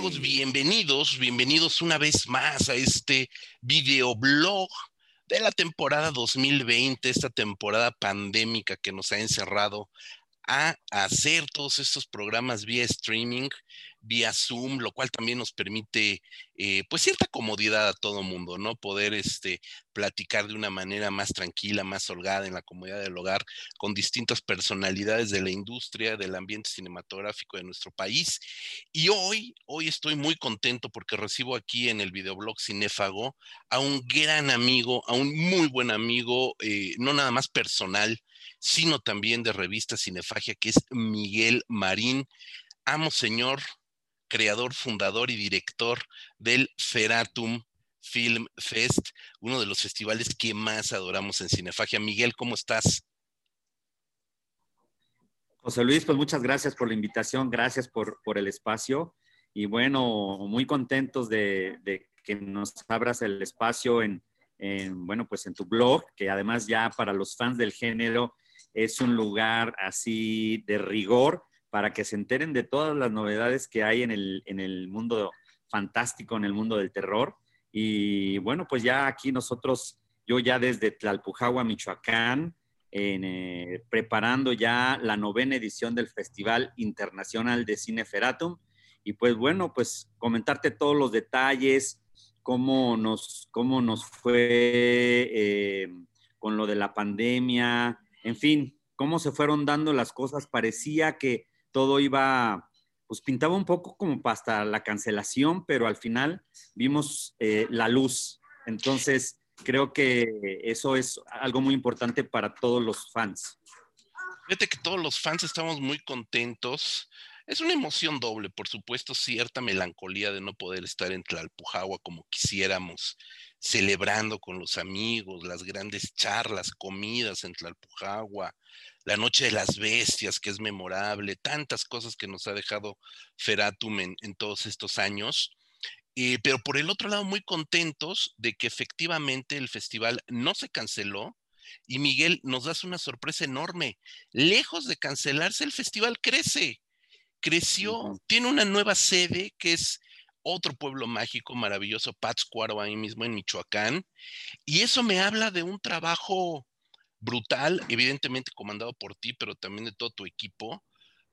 cinéfagos, bienvenidos, bienvenidos una vez más a este videoblog de la temporada 2020, esta temporada pandémica que nos ha encerrado a hacer todos estos programas vía streaming vía Zoom, lo cual también nos permite eh, pues cierta comodidad a todo mundo, ¿no? Poder este, platicar de una manera más tranquila, más holgada en la comodidad del hogar con distintas personalidades de la industria, del ambiente cinematográfico de nuestro país. Y hoy, hoy estoy muy contento porque recibo aquí en el videoblog Cinéfago a un gran amigo, a un muy buen amigo, eh, no nada más personal, sino también de revista Cinefagia, que es Miguel Marín. Amo, señor, creador, fundador y director del Feratum Film Fest, uno de los festivales que más adoramos en Cinefagia. Miguel, ¿cómo estás? José Luis, pues muchas gracias por la invitación, gracias por, el espacio y bueno, muy contentos de, que nos abras el espacio en, en, bueno, pues en tu blog, que además ya para los fans del género es un lugar así de rigor para que se enteren de todas las novedades que hay en el, en el mundo fantástico, en el mundo del terror. Y bueno, pues ya aquí nosotros, yo ya desde Tlalpujagua, Michoacán, eh, preparando ya la novena edición del Festival Internacional de Cine Feratum. Y pues bueno, pues comentarte todos los detalles, cómo nos, cómo nos fue eh, con lo de la pandemia, en fin, cómo se fueron dando las cosas. Parecía que todo iba, pues pintaba un poco como hasta la cancelación, pero al final vimos eh, la luz. Entonces, creo que eso es algo muy importante para todos los fans. Fíjate que todos los fans estamos muy contentos. Es una emoción doble, por supuesto, cierta melancolía de no poder estar en Tlalpujagua como quisiéramos, celebrando con los amigos, las grandes charlas, comidas en Tlalpujagua, la Noche de las Bestias, que es memorable, tantas cosas que nos ha dejado Feratum en, todos estos años. Eh, pero por el otro lado, muy contentos de que efectivamente el festival no se canceló. Y Miguel, nos das una sorpresa enorme. Lejos de cancelarse, el festival crece. Creció, tiene una nueva sede que es otro pueblo mágico maravilloso, Pátzcuaro, ahí mismo en Michoacán. Y eso me habla de un trabajo brutal, evidentemente comandado por ti, pero también de todo tu equipo,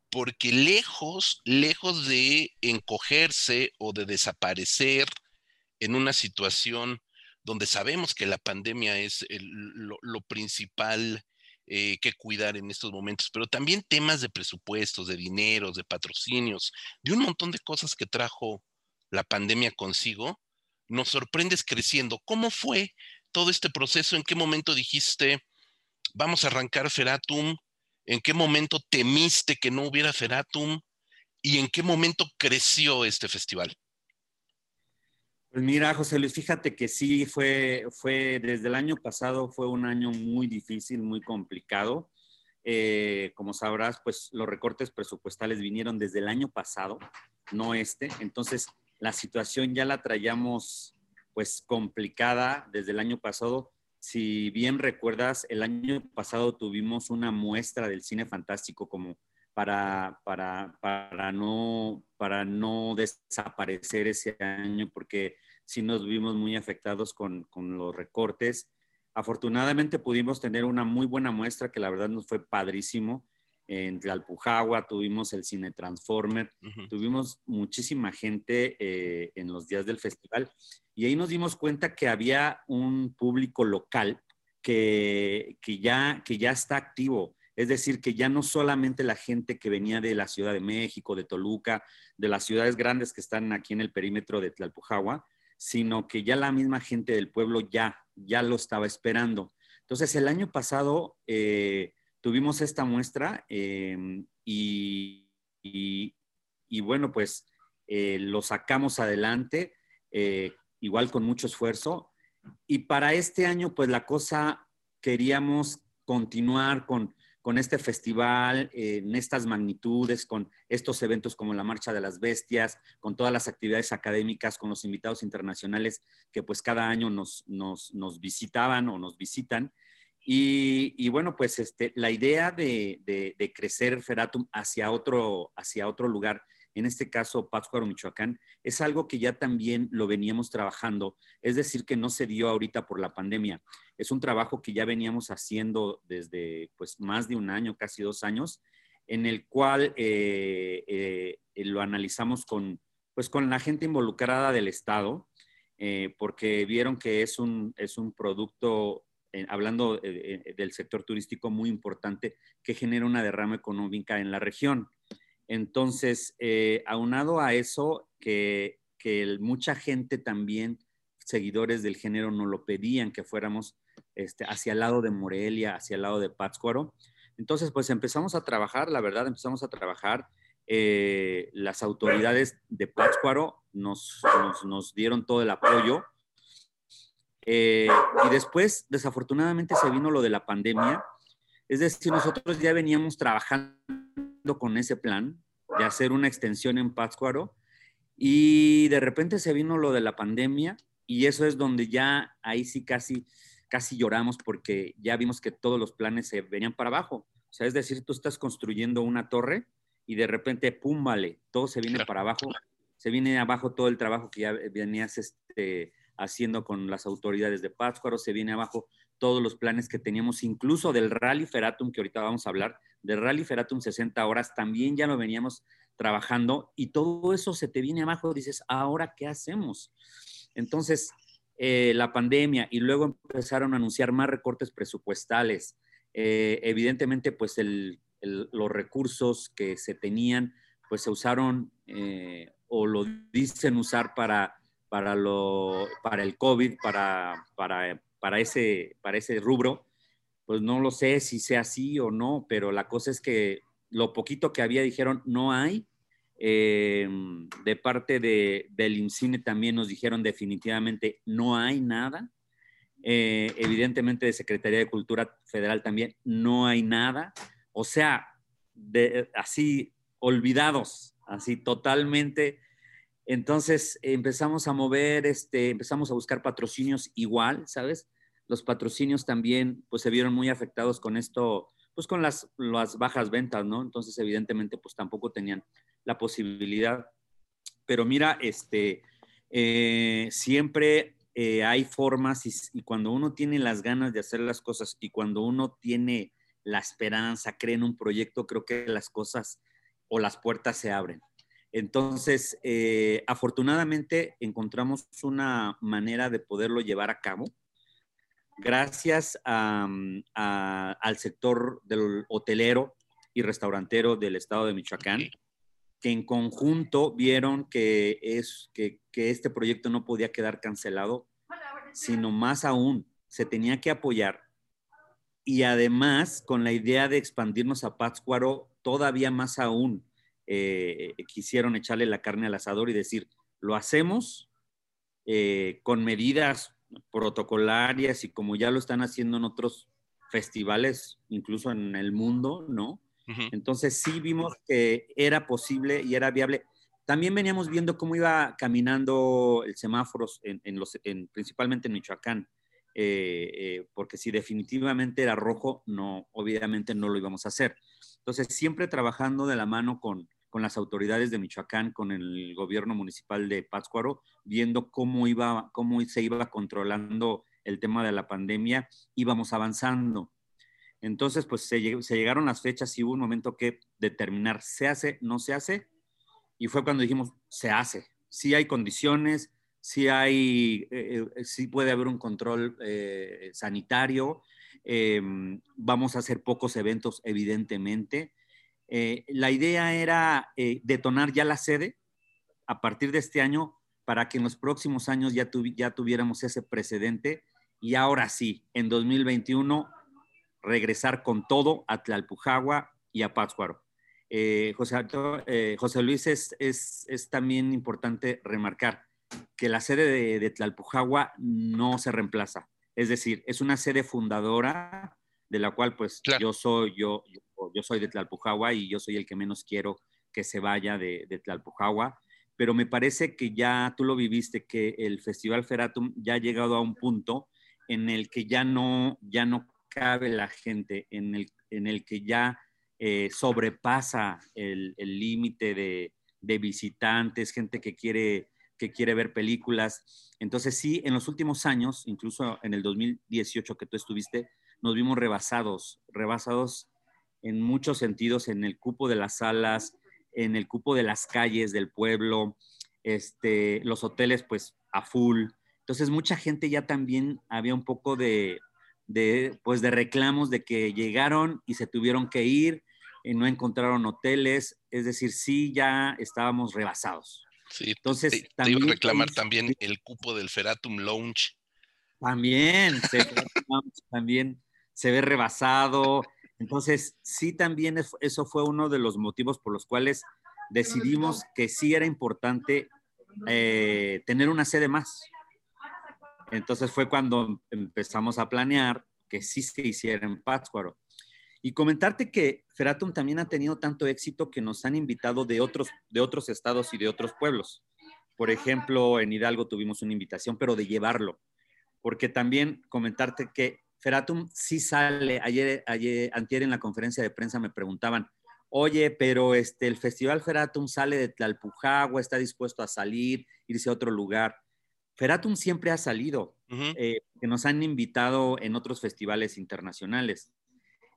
porque lejos, lejos de encogerse o de desaparecer en una situación donde sabemos que la pandemia es lo, principal eh, que cuidar en estos momentos, pero también temas de presupuestos, de dineros, de patrocinios, de un montón de cosas que trajo la pandemia consigo, nos sorprendes creciendo. ¿Cómo fue todo este proceso? ¿En qué momento dijiste, vamos a arrancar Feratum, en qué momento temiste que no hubiera Feratum y en qué momento creció este festival. Pues mira, José Luis, fíjate que sí, fue, fue desde el año pasado, fue un año muy difícil, muy complicado. Eh, como sabrás, pues los recortes presupuestales vinieron desde el año pasado, no este. Entonces, la situación ya la traíamos pues complicada desde el año pasado si bien recuerdas, el año pasado tuvimos una muestra del cine fantástico como para, para, para, no, para no desaparecer ese año, porque sí nos vimos muy afectados con, con los recortes. Afortunadamente pudimos tener una muy buena muestra que la verdad nos fue padrísimo. En Tlalpujagua tuvimos el Cine Transformer, tuvimos muchísima gente eh, en los días del festival y ahí nos dimos cuenta que había un público local que, que, ya, que ya está activo. Es decir, que ya no solamente la gente que venía de la Ciudad de México, de Toluca, de las ciudades grandes que están aquí en el perímetro de Tlalpujagua, sino que ya la misma gente del pueblo ya, ya lo estaba esperando. Entonces, el año pasado eh, tuvimos esta muestra em, y, bueno, pues eh, lo sacamos adelante. Eh, igual con mucho esfuerzo. Y para este año, pues la cosa, queríamos continuar con, con este festival, en estas magnitudes, con estos eventos como la Marcha de las Bestias, con todas las actividades académicas, con los invitados internacionales que pues cada año nos, nos, nos visitaban o nos visitan. Y, bueno, pues este, la idea de, crecer Feratum hacia otro, hacia otro lugar en este caso Pátzcuaro, Michoacán, es algo que ya también lo veníamos trabajando, es decir, que no se dio ahorita por la pandemia, es un trabajo que ya veníamos haciendo desde pues más de un año, casi dos años, en el cual eh, eh, lo analizamos con, pues, con la gente involucrada del Estado, eh, porque vieron que es un, es un producto, hablando del sector turístico, muy importante, que genera una derrama económica en la región. Entonces, aunado a eso, que, que mucha gente también, seguidores del género, nos lo pedían que fuéramos este, hacia el lado de Morelia, hacia el lado de Pátzcuaro, entonces, pues empezamos a trabajar, la verdad, empezamos a trabajar. Eh, las autoridades de Pátzcuaro nos, nos, dieron todo el apoyo. Eh, y después, desafortunadamente, se vino lo de la pandemia. Es decir, nosotros ya veníamos trabajando con ese plan de hacer una extensión en Pátzcuaro y de repente se vino lo de la pandemia y eso es donde ya ahí sí casi casi lloramos porque ya vimos que todos los planes se venían para abajo. O sea, es decir, tú estás construyendo una torre y de repente, pum, vale, todo se viene para abajo, se viene abajo todo el trabajo que ya venías este, haciendo con las autoridades de Pátzcuaro, se viene abajo todos los planes que teníamos, incluso del Rally Feratum, que ahorita vamos a hablar, del Rally Feratum 60 horas, también ya lo veníamos trabajando y todo eso se te viene abajo, dices, ahora, ¿qué hacemos? Entonces, eh, la pandemia y luego empezaron a anunciar más recortes presupuestales. Eh, evidentemente, pues los recursos que se tenían, pues se usaron eh, o lo dicen usar para, para, lo, para el COVID, para, para, para, ese, para ese rubro. Pues no lo sé si sea así o no, pero la cosa es que lo poquito que había dijeron no hay eh, de parte de, del INCINE también nos dijeron definitivamente no hay nada. Eh, evidentemente de Secretaría de Cultura Federal también no hay nada. O sea, de, así olvidados, así totalmente. Entonces empezamos a mover, este, empezamos a buscar patrocinios igual, ¿sabes? Los patrocinios también pues se vieron muy afectados con esto, pues con las, las bajas ventas, ¿no? Entonces evidentemente pues tampoco tenían la posibilidad. Pero mira, este, eh, siempre eh, hay formas y, cuando uno tiene las ganas de hacer las cosas y cuando uno tiene la esperanza, cree en un proyecto, creo que las cosas o las puertas se abren. Entonces, eh, afortunadamente encontramos una manera de poderlo llevar a cabo gracias al sector del hotelero y restaurantero del estado de Michoacán, que en conjunto vieron que, es, que, este proyecto no podía quedar cancelado, sino más aún, se tenía que apoyar. Y además, con la idea de expandirnos a Pátzcuaro, todavía más aún, eh, quisieron echarle la carne al asador y decir, lo hacemos eh, con medidas protocolarias y como ya lo están haciendo en otros festivales, incluso en el mundo, ¿no? Entonces sí vimos que era posible y era viable. También veníamos viendo cómo iba caminando el semáforo, en, los, principalmente en Michoacán, eh, eh, porque si definitivamente era rojo, no, obviamente no lo íbamos a hacer. Entonces siempre trabajando de la mano con, con las autoridades de Michoacán, con el gobierno municipal de Pátzcuaro, viendo cómo, iba, cómo se iba controlando el tema de la pandemia, íbamos avanzando. Entonces, pues se, llegaron las fechas y hubo un momento que determinar, ¿se hace, no se hace? Y fue cuando dijimos, se hace. Sí hay condiciones, sí, hay, eh, eh, puede haber un control eh, sanitario, em, vamos a hacer pocos eventos, evidentemente. La idea era detonar ya la sede a partir de este año para que en los próximos años ya, ya tuviéramos ese precedente y ahora sí, en 2021 regresar con todo a Tlalpujagua y a Pátzcuaro. Eh, eh, José, Luis, es, es, también importante remarcar que la sede de, Tlalpujagua no se reemplaza. Es decir, es una sede fundadora de la cual pues yo soy yo, yo, soy de Tlalpujagua y yo soy el que menos quiero que se vaya de, de Tlalpujagua, pero me parece que ya tú lo viviste, que el Festival Feratum ya ha llegado a un punto en el que ya no, ya no cabe la gente, en el, en el que ya eh, sobrepasa el límite de, de visitantes, gente que quiere, que quiere ver películas. Entonces sí, en los últimos años, incluso en el 2018 que tú estuviste, nos vimos rebasados, rebasados en muchos sentidos, en el cupo de las salas, en el cupo de las calles del pueblo, este, los hoteles pues a full. Entonces mucha gente ya también había un poco de, de, pues, de reclamos de que llegaron y se tuvieron que ir, y no encontraron hoteles, es decir, sí ya estábamos rebasados. Sí, entonces te, también, iba a reclamar también el cupo del Feratum Lounge. También, también se ve rebasado. Entonces, sí, también eso fue uno de los motivos por los cuales decidimos que sí era importante eh, tener una sede más. Entonces fue cuando empezamos a planear que sí se hiciera en Pátzcuaro. Y comentarte que Feratum también ha tenido tanto éxito que nos han invitado de otros, de otros estados y de otros pueblos. Por ejemplo, en Hidalgo tuvimos una invitación, pero de llevarlo. Porque también comentarte que Feratum sí sale, ayer, ayer, antier en la conferencia de prensa me preguntaban, oye, pero este, el Festival Feratum sale de Tlalpujagua, está dispuesto a salir, irse a otro lugar. Feratum siempre ha salido, eh, que nos han invitado en otros festivales internacionales.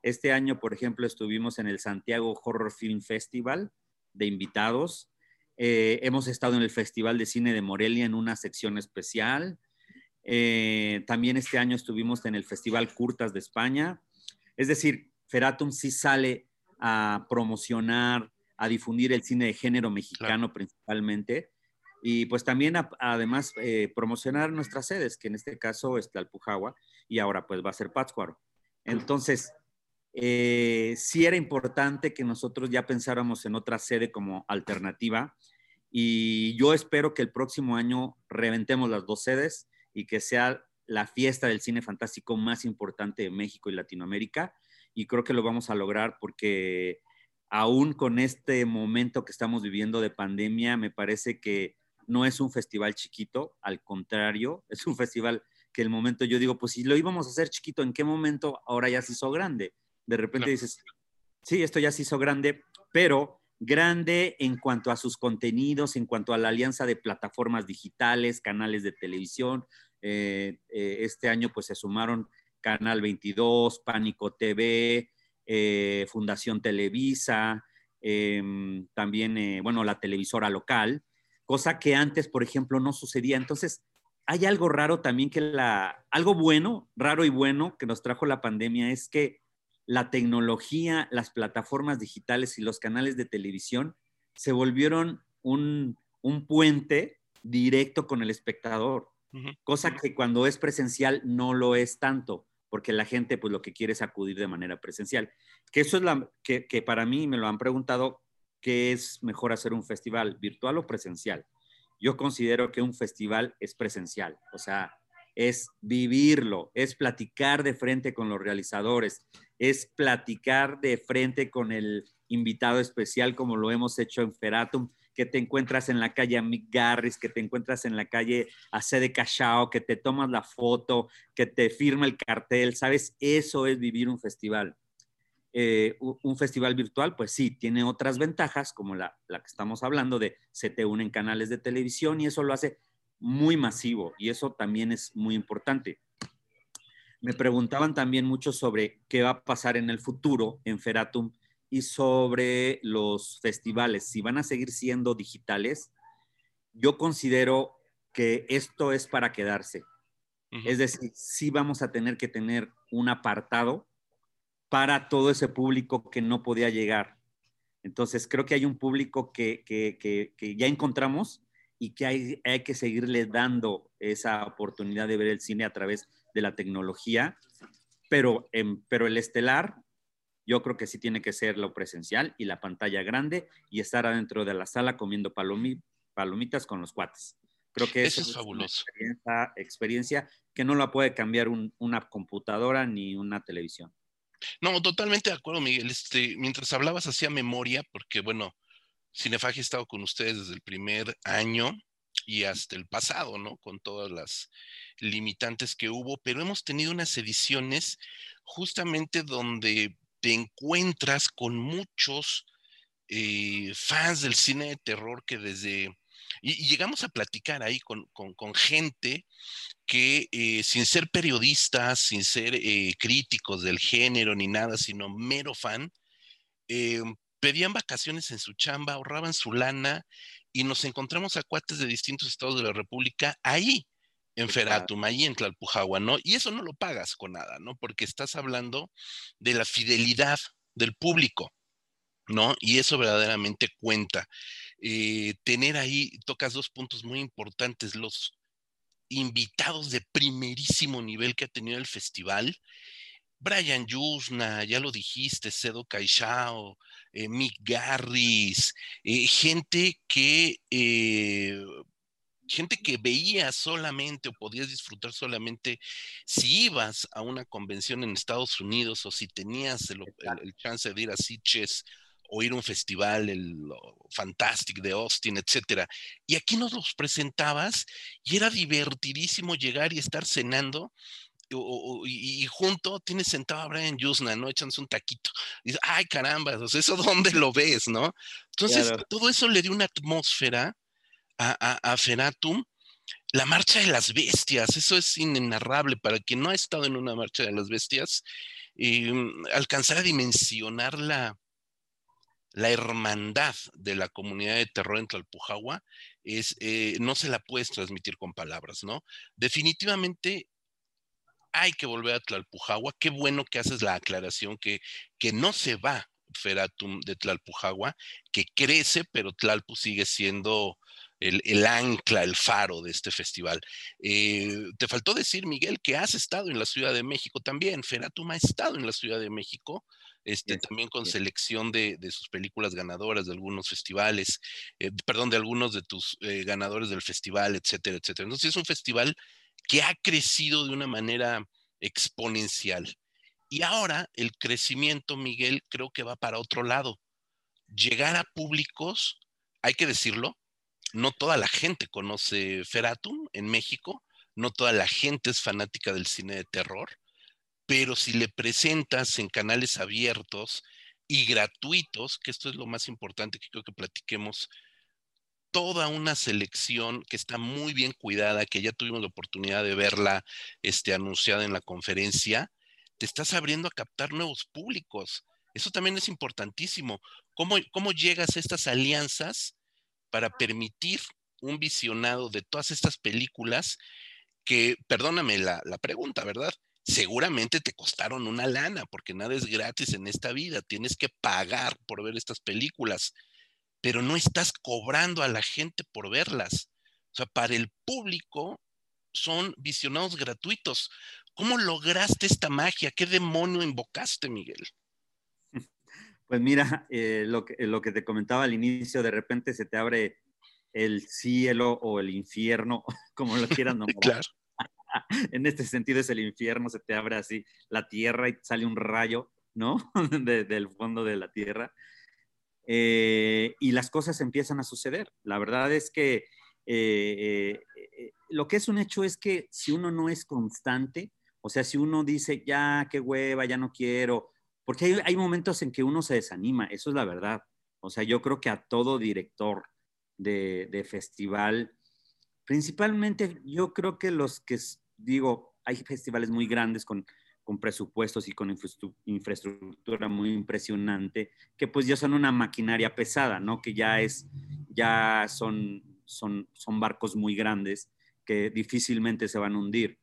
Este año, por ejemplo, estuvimos en el Santiago Horror Film Festival de invitados. Eh, hemos estado en el Festival de Cine de Morelia en una sección especial. Eh, también este año estuvimos en el Festival Curtas de España. Es decir, Feratum sí sale a promocionar, a difundir el cine de género mexicano principalmente y pues también además eh, promocionar nuestras sedes, que en este caso es Tlalpujagua y ahora pues va a ser Pátzcuaro. Entonces, eh, sí era importante que nosotros ya pensáramos en otra sede como alternativa y yo espero que el próximo año reventemos las dos sedes y que sea la fiesta del cine fantástico más importante de México y Latinoamérica y creo que lo vamos a lograr porque aún con este momento que estamos viviendo de pandemia, me parece que no es un festival chiquito, al contrario, es un festival que el momento yo digo, pues si lo íbamos a hacer chiquito, ¿en qué momento ahora ya se hizo grande? De repente dices, sí, esto ya se hizo grande, pero grande en cuanto a sus contenidos, en cuanto a la alianza de plataformas digitales, canales de televisión. Eh, eh, este año pues se sumaron Canal 22, Pánico TV, eh, Fundación Televisa, em, también, bueno, la televisora local cosa que antes, por ejemplo, no sucedía. Entonces, hay algo raro también que la, algo bueno, raro y bueno que nos trajo la pandemia es que la tecnología, las plataformas digitales y los canales de televisión se volvieron un, puente directo con el espectador, cosa que cuando es presencial no lo es tanto, porque la gente pues lo que quiere es acudir de manera presencial. Que eso es la que, que para mí me lo han preguntado qué es mejor hacer un festival, virtual o presencial. Yo considero que un festival es presencial, o sea, es vivirlo, es platicar de frente con los realizadores, es platicar de frente con el invitado especial como lo hemos hecho en Feratum, que te encuentras en la calle a Mick Garris, que te encuentras en la calle a Sede Cachao, que te tomas la foto, que te firma el cartel, ¿sabes? Eso es vivir un festival. Eh, un festival virtual, pues sí, tiene otras ventajas, como la, que estamos hablando de se te unen canales de televisión y eso lo hace muy masivo y eso también es muy importante. Me preguntaban también mucho sobre qué va a pasar en el futuro en Feratum y sobre los festivales, si van a seguir siendo digitales. Yo considero que esto es para quedarse. Es decir, sí vamos a tener que tener un apartado para todo ese público que no podía llegar. Entonces, creo que hay un público que, ya encontramos y que hay, hay, que seguirle dando esa oportunidad de ver el cine a través de la tecnología, pero, pero el estelar, yo creo que sí tiene que ser lo presencial y la pantalla grande y estar adentro de la sala comiendo palomitas con los cuates. Creo que eso, es fabuloso. Una experiencia, que no la puede cambiar una computadora ni una televisión. No, totalmente de acuerdo, Miguel. Este, mientras hablabas hacía memoria, porque bueno, Cinefagia ha estado con ustedes desde el primer año y hasta el pasado, ¿no? Con todas las limitantes que hubo, pero hemos tenido unas ediciones justamente donde te encuentras con muchos eh, fans del cine de terror que desde... Y, llegamos a platicar ahí con, gente que eh, sin ser periodistas, sin ser eh, críticos del género ni nada, sino mero fan, pedían vacaciones en su chamba, ahorraban su lana y nos encontramos a cuates de distintos estados de la República ahí, en Feratum, ahí en Tlalpujagua, ¿no? Y eso no lo pagas con nada, ¿no? Porque estás hablando de la fidelidad del público. ¿no? Y eso verdaderamente cuenta. Eh, tener ahí, tocas dos puntos muy importantes, los invitados de primerísimo nivel que ha tenido el festival. Brian Yusna, ya lo dijiste, Cedo Caixao, eh, Mick Garris, eh, gente que gente que veía solamente o podías disfrutar solamente si ibas a una convención en Estados Unidos o si tenías el, el chance de ir a Sitges o ir a un festival, el Fantastic de Austin, etcétera. Y aquí nos los presentabas y era divertidísimo llegar y estar cenando. Y, junto tienes sentado a Brian Yusna, ¿no? Echándose un taquito. Y dices, ay, caramba, ¿eso dónde lo ves, no? Entonces, todo eso le dio una atmósfera a, a, Feratum. La marcha de las bestias, eso es inenarrable para quien no ha estado en una marcha de las bestias. Mm, alcanzar a dimensionar la, la hermandad de la comunidad de terror en Tlalpujagua es, eh, no se la puedes transmitir con palabras, ¿no? Definitivamente hay que volver a Tlalpujagua. Qué bueno que haces la aclaración que, que no se va Feratum de Tlalpujagua, que crece, pero Tlalpu sigue siendo el, ancla, el faro de este festival. Eh, te faltó decir, Miguel, que has estado en la Ciudad de México también. Feratum ha estado en la Ciudad de México este, también con selección de, sus películas ganadoras de algunos festivales, eh, perdón, de algunos de tus eh, ganadores del festival, etcétera, etcétera. Entonces es un festival que ha crecido de una manera exponencial. Y ahora el crecimiento, Miguel, creo que va para otro lado. Llegar a públicos, hay que decirlo, no toda la gente conoce Feratum en México, no toda la gente es fanática del cine de terror pero si le presentas en canales abiertos y gratuitos, que esto es lo más importante que creo que platiquemos, toda una selección que está muy bien cuidada, que ya tuvimos la oportunidad de verla este, anunciada en la conferencia, te estás abriendo a captar nuevos públicos. Eso también es importantísimo. ¿Cómo, cómo llegas a estas alianzas para permitir un visionado de todas estas películas que, perdóname la, la pregunta, ¿verdad? seguramente te costaron una lana, porque nada es gratis en esta vida, tienes que pagar por ver estas películas, pero no estás cobrando a la gente por verlas. O sea, para el público son visionados gratuitos. ¿Cómo lograste esta magia? ¿Qué demonio invocaste, Miguel? Pues mira, eh, lo, que, lo que te comentaba al inicio, de repente se te abre el cielo o el infierno, como lo quieran nombrar. claro. en este sentido es el infierno, se te abre así la tierra y sale un rayo, ¿no? del fondo de la tierra. Eh, y las cosas empiezan a suceder. La verdad es que eh, eh, lo que es un hecho es que si uno no es constante, o sea, si uno dice, ya, qué hueva, ya no quiero, porque hay, momentos en que uno se desanima, eso es la verdad. O sea, yo creo que a todo director de, de festival, principalmente yo creo que los que digo, hay festivales muy grandes con, con presupuestos y con infraestructura muy impresionante, que pues ya son una maquinaria pesada, ¿no? Que ya es, ya son, son, son barcos muy grandes que difícilmente se van a hundir.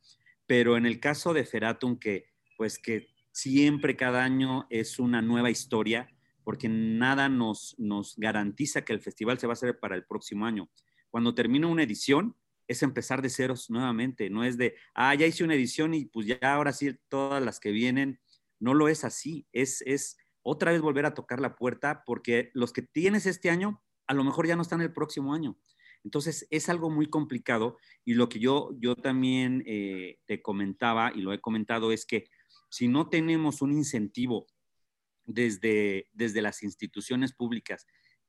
Pero en el caso de Feratum, que pues que siempre cada año es una nueva historia, porque nada nos, nos garantiza que el festival se va a hacer para el próximo año. Cuando termina una edición, es empezar de ceros nuevamente, no es de, ah, ya hice una edición y pues ya ahora sí todas las que vienen, no lo es así, es, es otra vez volver a tocar la puerta porque los que tienes este año a lo mejor ya no están el próximo año. Entonces es algo muy complicado y lo que yo, yo también eh, te comentaba y lo he comentado es que si no tenemos un incentivo desde, desde las instituciones públicas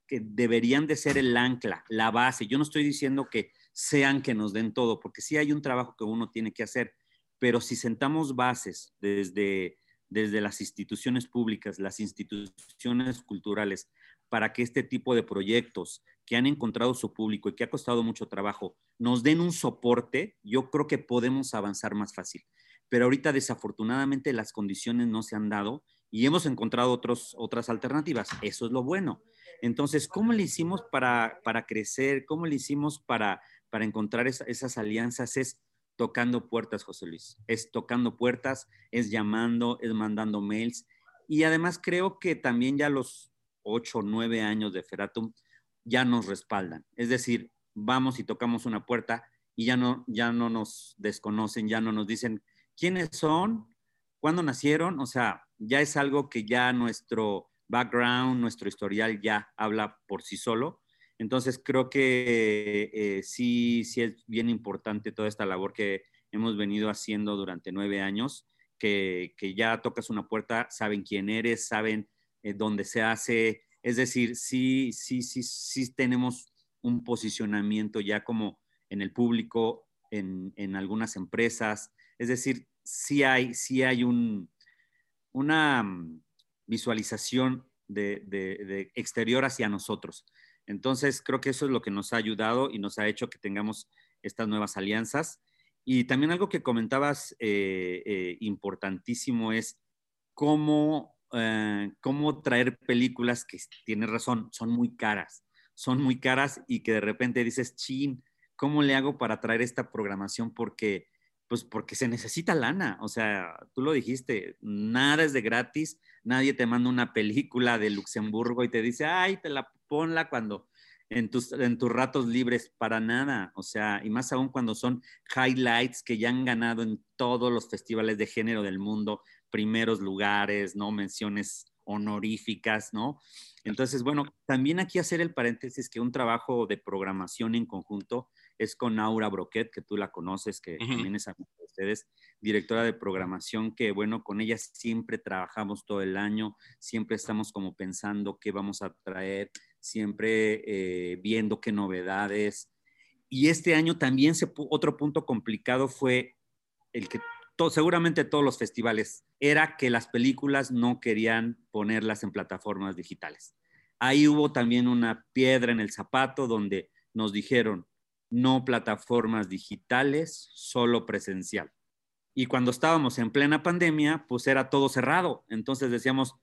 que deberían de ser el ancla, la base, yo no estoy diciendo que sean que nos den todo, porque sí hay un trabajo que uno tiene que hacer, pero si sentamos bases desde, desde las instituciones públicas, las instituciones culturales, para que este tipo de proyectos que han encontrado su público y que ha costado mucho trabajo nos den un soporte, yo creo que podemos avanzar más fácil. Pero ahorita desafortunadamente las condiciones no se han dado y hemos encontrado otros, otras alternativas. Eso es lo bueno. Entonces, ¿cómo le hicimos para, para crecer? ¿Cómo le hicimos para, para encontrar esas alianzas? Es tocando puertas, José Luis. Es tocando puertas, es llamando, es mandando mails. Y además creo que también ya los ocho o nueve años de Feratum ya nos respaldan. Es decir, vamos y tocamos una puerta y ya no, ya no nos desconocen, ya no nos dicen quiénes son, cuándo nacieron. O sea, ya es algo que ya nuestro background, nuestro historial ya habla por sí solo. Entonces creo que eh, sí, sí es bien importante toda esta labor que hemos venido haciendo durante nueve años, que, ya tocas una puerta, saben quién eres, saben eh, dónde se hace. Es decir, sí, sí, sí, sí tenemos un posicionamiento ya como en el público, en, algunas empresas. Es decir, sí hay, sí hay un, una mm, visualización de exterior hacia nosotros. Entonces, creo que eso es lo que nos ha ayudado y nos ha hecho que tengamos estas nuevas alianzas. Y también algo que comentabas eh, eh, importantísimo es cómo, eh, cómo traer películas que, tienes razón, son muy caras, son muy caras y que de repente dices, chin, ¿cómo le hago para traer esta programación? Porque, pues porque se necesita lana, o sea, tú lo dijiste, nada es de gratis, nadie te manda una película de Luxemburgo y te dice, ay, te la ponla cuando en tus, en tus ratos libres, para nada. O sea, y más aún cuando son highlights que ya han ganado en todos los festivales de género del mundo, primeros lugares, ¿no? Menciones honoríficas, ¿no? Entonces, bueno, también aquí hacer el paréntesis que un trabajo de programación en conjunto es con Aura Broquet, que tú la conoces, que también es amiga de ustedes, directora de programación, que bueno, con ella siempre trabajamos todo el año, siempre estamos como pensando qué vamos a traer, siempre eh, viendo qué novedades. Y este año también se, otro punto complicado fue el que seguramente todos los festivales, era que las películas no querían ponerlas en plataformas digitales. Ahí hubo también una piedra en el zapato donde nos dijeron, no plataformas digitales, solo presencial. Y cuando estábamos en plena pandemia, pues era todo cerrado. Entonces decíamos,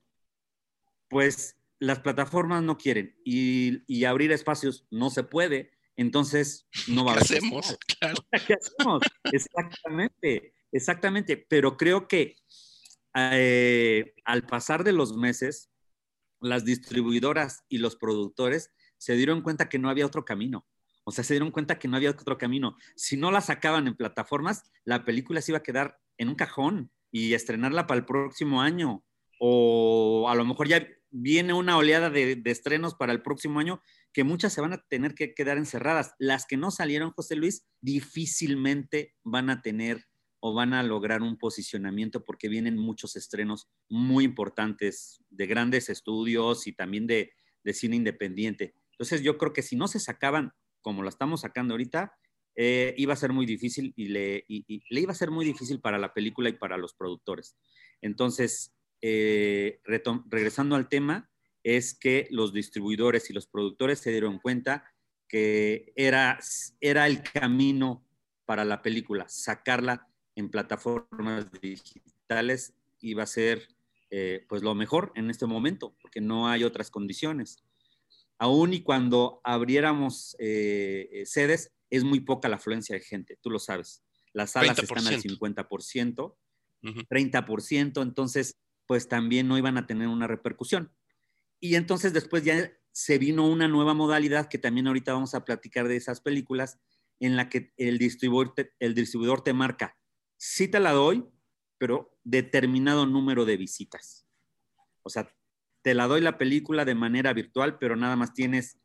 pues las plataformas no quieren y, abrir espacios no se puede, entonces no va a haber. ¿Qué hacemos? ¿Qué hacemos? Exactamente, exactamente. Pero creo que eh, al pasar de los meses, las distribuidoras y los productores se dieron cuenta que no había otro camino. O sea, se dieron cuenta que no había otro camino. Si no la sacaban en plataformas, la película se iba a quedar en un cajón y estrenarla para el próximo año. O a lo mejor ya viene una oleada de, estrenos para el próximo año que muchas se van a tener que quedar encerradas. Las que no salieron, José Luis, difícilmente van a tener o van a lograr un posicionamiento porque vienen muchos estrenos muy importantes de grandes estudios y también de, de cine independiente. Entonces yo creo que si no se sacaban como la estamos sacando ahorita, eh, iba a ser muy difícil y le, iba a ser muy difícil para la película y para los productores. Entonces, eh, regresando al tema, es que los distribuidores y los productores se dieron cuenta que era, era el camino para la película, sacarla en plataformas digitales iba a ser eh, pues lo mejor en este momento, porque no hay otras condiciones aún y cuando abriéramos eh, eh, sedes, es muy poca la afluencia de gente, tú lo sabes. Las salas están al 50%, 30%, entonces pues también no iban a tener una repercusión. Y entonces después ya se vino una nueva modalidad que también ahorita vamos a platicar de esas películas en la que el distribuidor te, el distribuidor te marca, sí te la doy, pero determinado número de visitas. O sea, te la doy la película de manera virtual, pero nada más tienes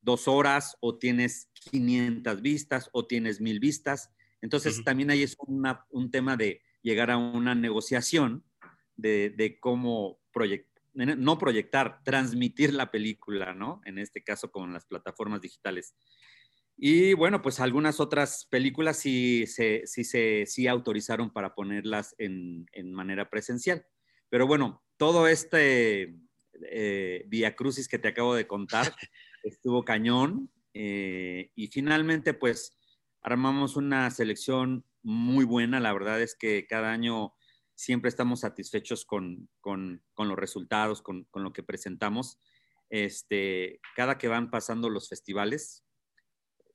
dos horas o tienes 500 vistas o tienes mil vistas. Entonces también ahí es un tema de llegar a una negociación de, cómo proyectar, no proyectar, transmitir la película, ¿no? En este caso con las plataformas digitales. Y bueno, pues algunas otras películas sí se, sí se sí autorizaron para ponerlas en, en manera presencial. Pero bueno, todo este eh, Via Crucis que te acabo de contar estuvo cañón. Eh, y finalmente, pues, armamos una selección muy buena. La verdad es que cada año siempre estamos satisfechos con, con, con los resultados, con, con, lo que presentamos. Este, cada que van pasando los festivales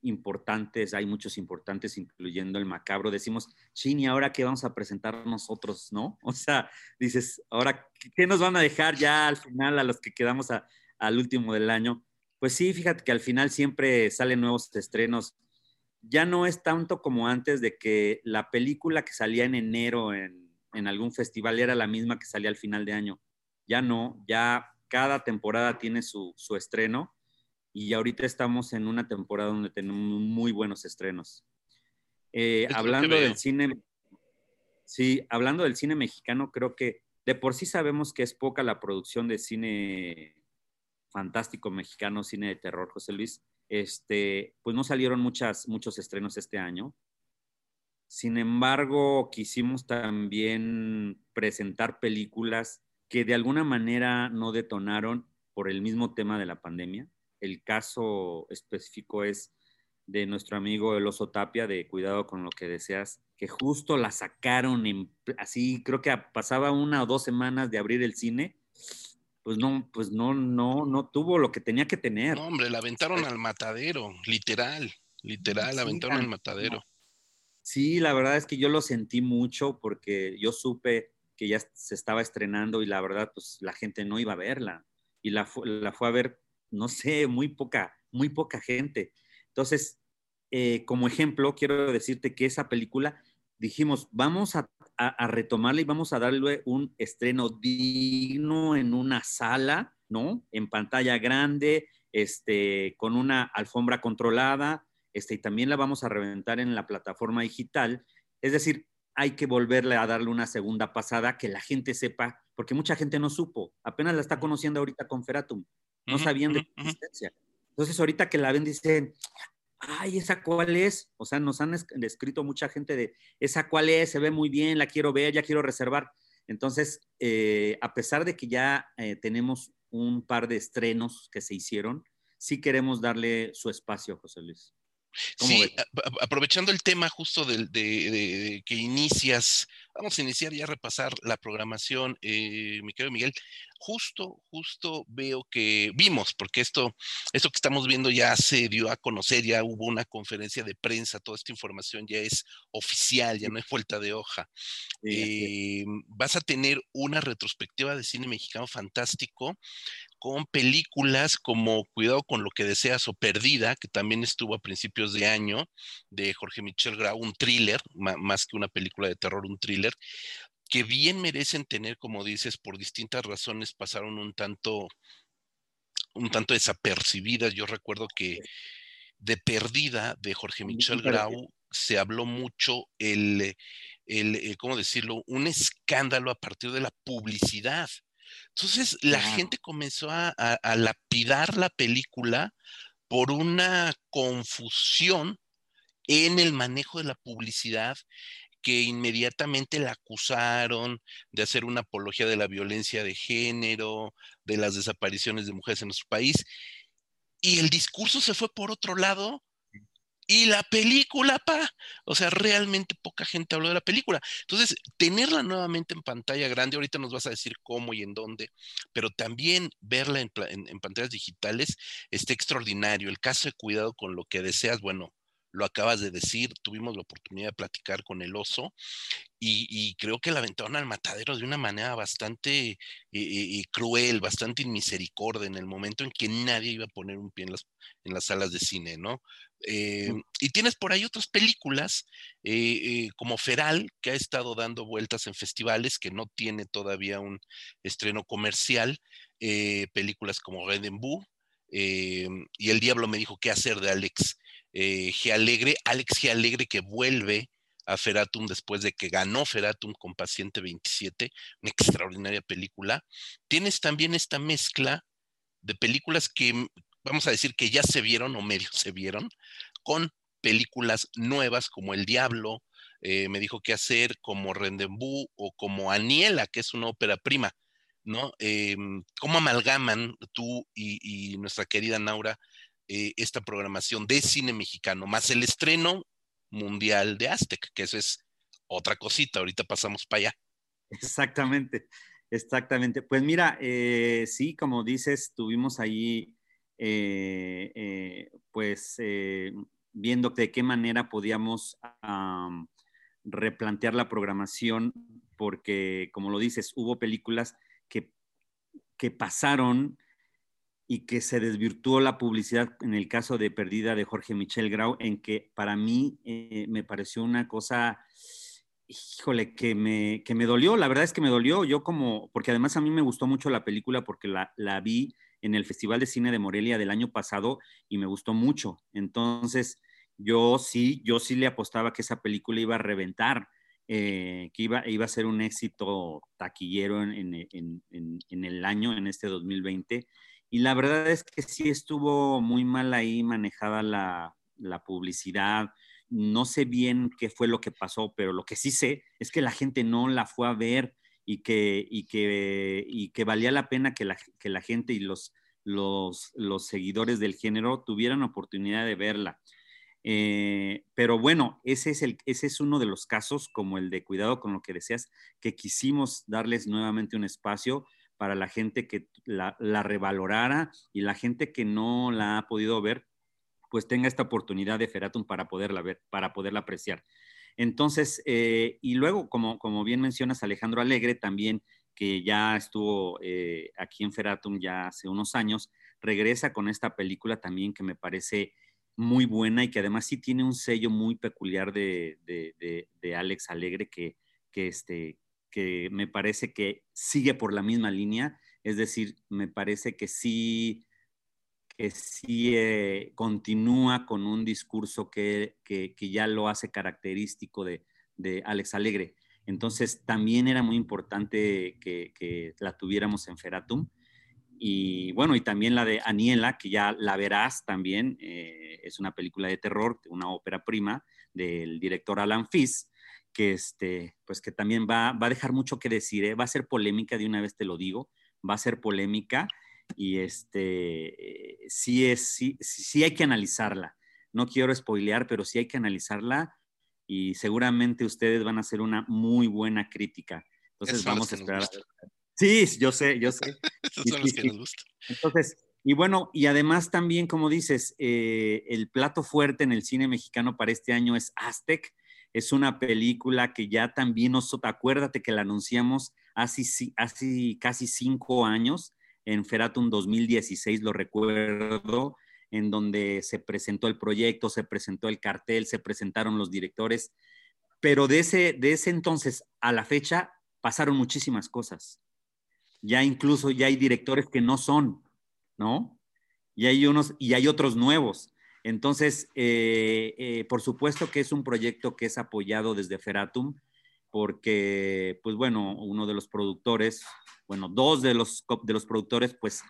importantes, hay muchos importantes, incluyendo el macabro, decimos, Chini, ahora qué vamos a presentar nosotros, ¿no? O sea, dices, ahora, ¿qué nos van a dejar ya al final a los que quedamos a, al último del año? Pues sí, fíjate que al final siempre salen nuevos estrenos. Ya no es tanto como antes de que la película que salía en enero en, en algún festival era la misma que salía al final de año. Ya no, ya cada temporada tiene su, su estreno y ahorita estamos en una temporada donde tenemos muy buenos estrenos. Eh, hablando del cine, sí, hablando del cine mexicano, creo que de por sí sabemos que es poca la producción de cine fantástico mexicano, cine de terror, José Luis. Este, pues no salieron muchas, muchos estrenos este año. Sin embargo, quisimos también presentar películas que de alguna manera no detonaron por el mismo tema de la pandemia. El caso específico es de nuestro amigo El Oso Tapia, de Cuidado con lo que deseas, que justo la sacaron en, así, creo que pasaba una o dos semanas de abrir el cine, pues no, pues no, no, no tuvo lo que tenía que tener. No, hombre, la aventaron al matadero, literal, literal, la aventaron al matadero. Sí, la verdad es que yo lo sentí mucho porque yo supe que ya se estaba estrenando y la verdad, pues la gente no iba a verla. Y la, la fue a ver, no sé, muy poca, muy poca gente. Entonces, eh, como ejemplo, quiero decirte que esa película, dijimos, vamos a, a, retomarla y vamos a darle un estreno digno en una sala, ¿no? En pantalla grande, este, con una alfombra controlada, este, y también la vamos a reventar en la plataforma digital. Es decir, hay que volverle a darle una segunda pasada, que la gente sepa, porque mucha gente no supo, apenas la está conociendo ahorita con Feratum, no sabían de su existencia. Entonces, ahorita que la ven, dicen, ay, ¿esa cuál es? O sea, nos han escrito mucha gente de, ¿esa cuál es? Se ve muy bien, la quiero ver, ya quiero reservar. Entonces, eh, a pesar de que ya eh, tenemos un par de estrenos que se hicieron, sí queremos darle su espacio, José Luis. Sí, aprovechando el tema justo de, que inicias, vamos a iniciar ya a repasar la programación, eh, mi querido Miguel. Justo, justo veo que vimos, porque esto, esto que estamos viendo ya se dio a conocer, ya hubo una conferencia de prensa, toda esta información ya es oficial, ya no hay vuelta de hoja. Eh, vas a tener una retrospectiva de cine mexicano fantástico con películas como Cuidado con lo que deseas o Perdida, que también estuvo a principios de año, de Jorge Michel Grau, un thriller, más que una película de terror, un thriller, que bien merecen tener, como dices, por distintas razones pasaron un tanto, un tanto desapercibidas. Yo recuerdo que de Perdida, de Jorge Michel Grau, se habló mucho el, el, eh, ¿cómo decirlo? Un escándalo a partir de la publicidad entonces la gente comenzó a, lapidar la película por una confusión en el manejo de la publicidad que inmediatamente la acusaron de hacer una apología de la violencia de género, de las desapariciones de mujeres en nuestro país. Y el discurso se fue por otro lado y la película, pa, o sea, realmente poca gente habló de la película. Entonces, tenerla nuevamente en pantalla grande, ahorita nos vas a decir cómo y en dónde, pero también verla en, pantallas digitales está extraordinario. El caso de cuidado con lo que deseas, bueno, lo acabas de decir, tuvimos la oportunidad de platicar con el oso y, creo que la aventaron al matadero de una manera bastante eh, eh, cruel, bastante inmisericordia en el momento en que nadie iba a poner un pie en las, en las salas de cine, ¿no? Eh, y tienes por ahí otras películas como Feral, que ha estado dando vueltas en festivales, que no tiene todavía un estreno comercial, películas como Red y El Diablo me dijo qué hacer de Alex eh, G. Alegre, Alex G. Alegre que vuelve a Feratum después de que ganó Feratum con Paciente 27, una extraordinaria película. Tienes también esta mezcla de películas que vamos a decir que ya se vieron o medio se vieron, con películas nuevas como El Diablo, eh, me dijo qué hacer como Rendezvous o como Aniela, que es una ópera prima, ¿no? Em, ¿Cómo amalgaman tú y, nuestra querida Naura eh, esta programación de cine mexicano, más el estreno mundial de Aztec, que eso es otra cosita, ahorita pasamos para allá. Exactamente, exactamente. Pues mira, eh, sí, como dices, tuvimos ahí, pues, viendo de qué manera podíamos replantear la programación, porque, como lo dices, hubo películas que, que pasaron y que se desvirtuó la publicidad en el caso de Perdida de Jorge Michel Grau, en que para mí eh, me pareció una cosa, híjole, que me, que me dolió, la verdad es que me dolió, yo como, porque además a mí me gustó mucho la película porque la, la vi en el Festival de Cine de Morelia del año pasado y me gustó mucho. Entonces, yo sí, yo sí le apostaba que esa película iba a reventar, eh, que iba, iba a ser un éxito taquillero en, el año, en este 2020. Y la verdad es que sí estuvo muy mal ahí manejada la, publicidad. No sé bien qué fue lo que pasó, pero lo que sí sé es que la gente no la fue a ver y que, y que, y que valía la pena que la, gente y los, los, los seguidores del género tuvieran oportunidad de verla. Eh, pero bueno, ese es, el, ese es uno de los casos, como el de cuidado con lo que deseas, que quisimos darles nuevamente un espacio para la gente que la, revalorara y la gente que no la ha podido ver, pues tenga esta oportunidad de Feratum para poderla ver, para poderla apreciar. Entonces, eh, y luego, como, como bien mencionas, Alejandro Alegre también, que ya estuvo eh, aquí en Feratum ya hace unos años, regresa con esta película también que me parece muy buena y que además sí tiene un sello muy peculiar de, Alex Alegre que, este, que me parece que sigue por la misma línea, es decir, me parece que sí, que sí eh, continúa con un discurso que, ya lo hace característico de, Alex Alegre. Entonces, también era muy importante que, que la tuviéramos en Feratum y bueno, y también la de Aniela, que ya la verás también, eh, es una película de terror, una ópera prima del director Alan Fiss, que, este, pues que también va, va a dejar mucho que decir, ¿eh? va a ser polémica, de una vez te lo digo, va a ser polémica y este, sí, es, sí, sí hay que analizarla. No quiero spoilear, pero sí hay que analizarla y seguramente ustedes van a hacer una muy buena crítica. Entonces vamos a esperar. Sí, yo sé, yo sé. Esos son los que nos gustan. Entonces, y bueno, y además también, como dices, eh, el plato fuerte en el cine mexicano para este año es Aztec. Es una película que ya también nos, acuérdate que la anunciamos hace, casi cinco años, en Feratum 2016, lo recuerdo, en donde se presentó el proyecto, se presentó el cartel, se presentaron los directores, pero de ese, de ese entonces a la fecha pasaron muchísimas cosas ya incluso ya hay directores que no son, ¿no? Y hay unos y hay otros nuevos. Entonces, eh, eh, por supuesto que es un proyecto que es apoyado desde Feratum, porque, pues bueno, uno de los productores, bueno, dos de los, de los productores, pues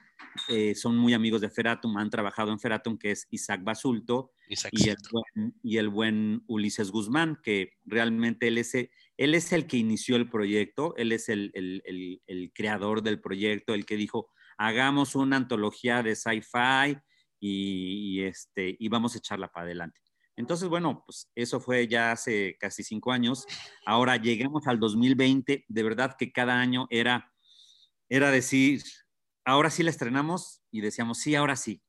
eh, son muy amigos de Feratum, han trabajado en Feratum, que es Isaac Basulto y, el buen, y, el buen, Ulises Guzmán, que realmente él es, él es el que inició el proyecto, él es el, el, el, creador del proyecto, el que dijo, hagamos una antología de sci-fi y, este, y vamos a echarla para adelante. Entonces, bueno, pues eso fue ya hace casi cinco años. Ahora llegamos al 2020, de verdad que cada año era, era decir, ahora sí la estrenamos y decíamos, sí, ahora sí.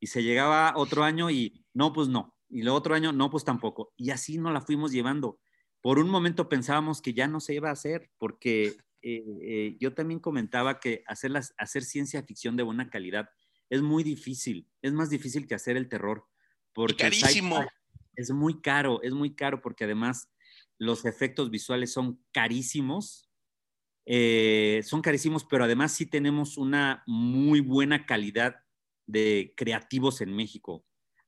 Y se llegaba otro año y no, pues no. Y el otro año, no, pues tampoco. Y así nos la fuimos llevando por un momento pensábamos que ya no se iba a hacer, porque eh, eh, yo también comentaba que hacer, hacer ciencia ficción de buena calidad es muy difícil, es más difícil que hacer el terror. Porque carísimo. Es muy caro, es muy caro porque además los efectos visuales son carísimos, eh, son carísimos, pero además sí tenemos una muy buena calidad de creativos en México.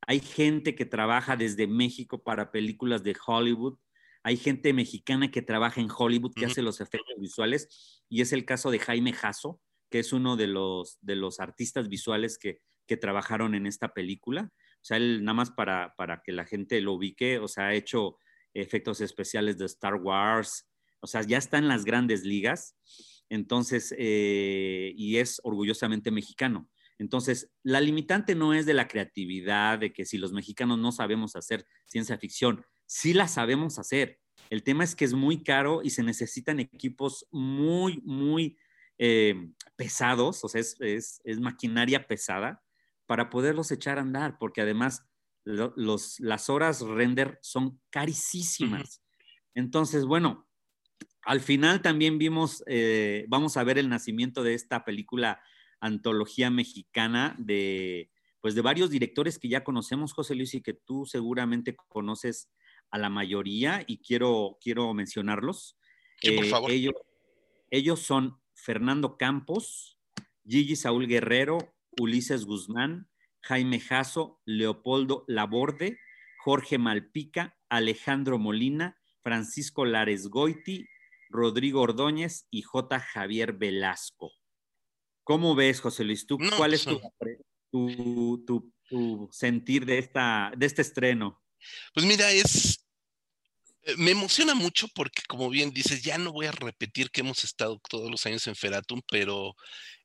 Hay gente que trabaja desde México para películas de Hollywood hay gente mexicana que trabaja en Hollywood, que hace los efectos visuales, y es el caso de Jaime Jasso, que es uno de los, de los artistas visuales que, que trabajaron en esta película. O sea, él nada más para, para que la gente lo ubique, o sea, ha hecho efectos especiales de Star Wars, o sea, ya está en las grandes ligas, entonces, eh, y es orgullosamente mexicano. Entonces, la limitante no es de la creatividad, de que si los mexicanos no sabemos hacer ciencia ficción, sí la sabemos hacer. El tema es que es muy caro y se necesitan equipos muy, muy eh, pesados, o sea, es, maquinaria pesada para poderlos echar a andar, porque además los, las horas render son carísimas. Entonces, bueno, al final también vimos, eh, vamos a ver el nacimiento de esta película antología mexicana de, pues de varios directores que ya conocemos, José Luis, y que tú seguramente conoces a la mayoría y quiero, quiero mencionarlos. eh, favor. Ellos, ellos son Fernando Campos, Gigi Saúl Guerrero, Ulises Guzmán, Jaime Jasso, Leopoldo Laborde, Jorge Malpica, Alejandro Molina, Francisco Lares Goiti, Rodrigo Ordóñez y J. Javier Velasco. ¿Cómo ves, José Luis? ¿Tú, ¿Cuál es pues, tu, sentir de, esta, de este estreno? Pues mira, es. Eh, me emociona mucho porque, como bien dices, ya no voy a repetir que hemos estado todos los años en Feratum, pero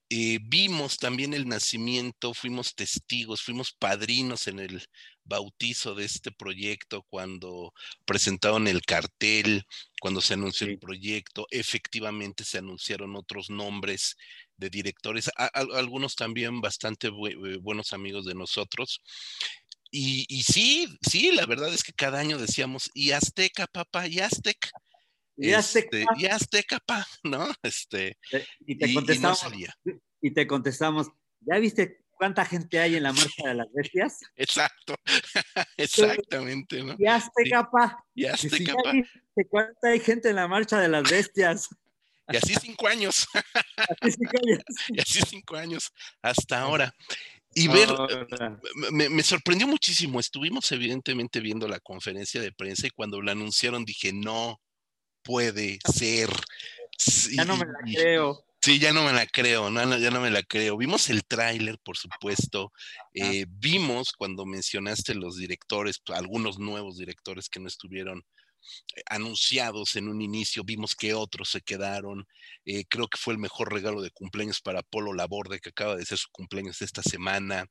eh, vimos también el nacimiento, fuimos testigos, fuimos padrinos en el bautizo de este proyecto cuando presentaron el cartel, cuando se anunció el proyecto, efectivamente se anunciaron otros nombres de directores, algunos también bastante eh, buenos amigos de nosotros. Y, sí, sí, la verdad es que cada año decíamos, y Azteca, papá, y Azteca. Y Azteca. Este, y Azteca, papá, ¿no? Este, eh, y te contestamos, y, te contestamos, ¿ya viste cuánta gente hay en la marcha de las bestias? Exacto, exactamente, ¿no? Y Azteca, papá. Y Azteca, papá. ¿Cuánta hay gente en la marcha de las bestias? Y así cinco años. y así cinco años hasta ahora. Y ver, me, sorprendió muchísimo. Estuvimos evidentemente viendo la conferencia de prensa y cuando la anunciaron dije, no puede ser. ya no me la creo. Sí, ya no me la creo, no, ya no me la creo. Vimos el tráiler, por supuesto. Eh, vimos cuando mencionaste los directores, algunos nuevos directores que no estuvieron anunciados en un inicio, vimos que otros se quedaron. Eh, creo que fue el mejor regalo de cumpleaños para Polo Laborde, que acaba de ser su cumpleaños esta semana.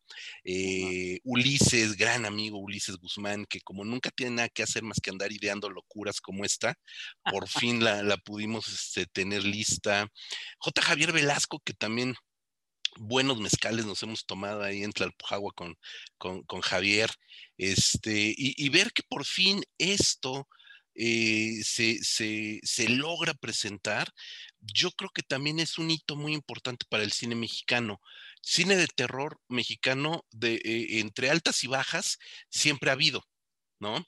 Eh, Ulises, gran amigo Ulises Guzmán, que como nunca tiene nada que hacer más que andar ideando locuras como esta, por fin la, pudimos este, tener lista. J. Javier Velasco, que también buenos mezcales nos hemos tomado ahí en Tlalpujagua con, con, Javier, este, y, ver que por fin esto eh, se, logra presentar, yo creo que también es un hito muy importante para el cine mexicano. Cine de terror mexicano de, eh, entre altas y bajas siempre ha habido, ¿no?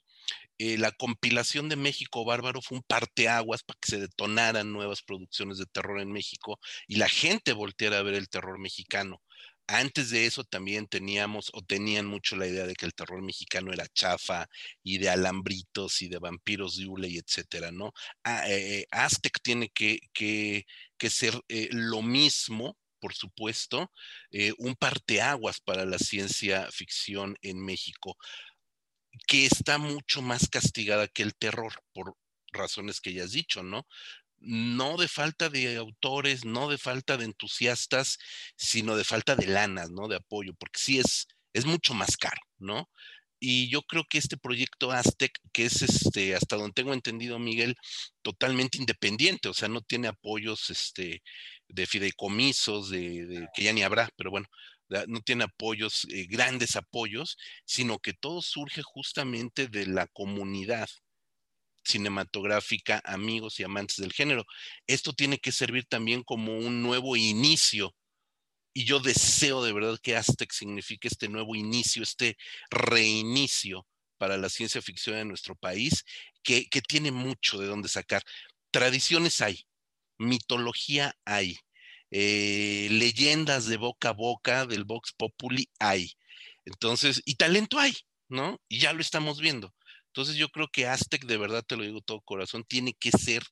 Eh, la compilación de México Bárbaro fue un parteaguas para que se detonaran nuevas producciones de terror en México y la gente volteara a ver el terror mexicano. Antes de eso también teníamos o tenían mucho la idea de que el terror mexicano era chafa y de alambritos y de vampiros de Ule y etcétera, ¿no? Ah, eh, Aztec tiene que, que, ser eh, lo mismo, por supuesto, eh, un parteaguas para la ciencia ficción en México, que está mucho más castigada que el terror, por razones que ya has dicho, ¿no? No de falta de autores, no de falta de entusiastas, sino de falta de lanas, ¿no? De apoyo, porque sí es, es mucho más caro, ¿no? Y yo creo que este proyecto Aztec, que es este, hasta donde tengo entendido, Miguel, totalmente independiente, o sea, no tiene apoyos este, de fideicomisos, de, que ya ni habrá, pero bueno, no tiene apoyos, eh, grandes apoyos, sino que todo surge justamente de la comunidad, cinematográfica, amigos y amantes del género. Esto tiene que servir también como un nuevo inicio. Y yo deseo de verdad que Aztec signifique este nuevo inicio, este reinicio para la ciencia ficción en nuestro país, que, tiene mucho de dónde sacar. Tradiciones hay, mitología hay, eh, leyendas de boca a boca del Vox Populi hay. Entonces, y talento hay, ¿no? Y ya lo estamos viendo. Entonces yo creo que Aztec, de verdad te lo digo todo corazón, tiene que ser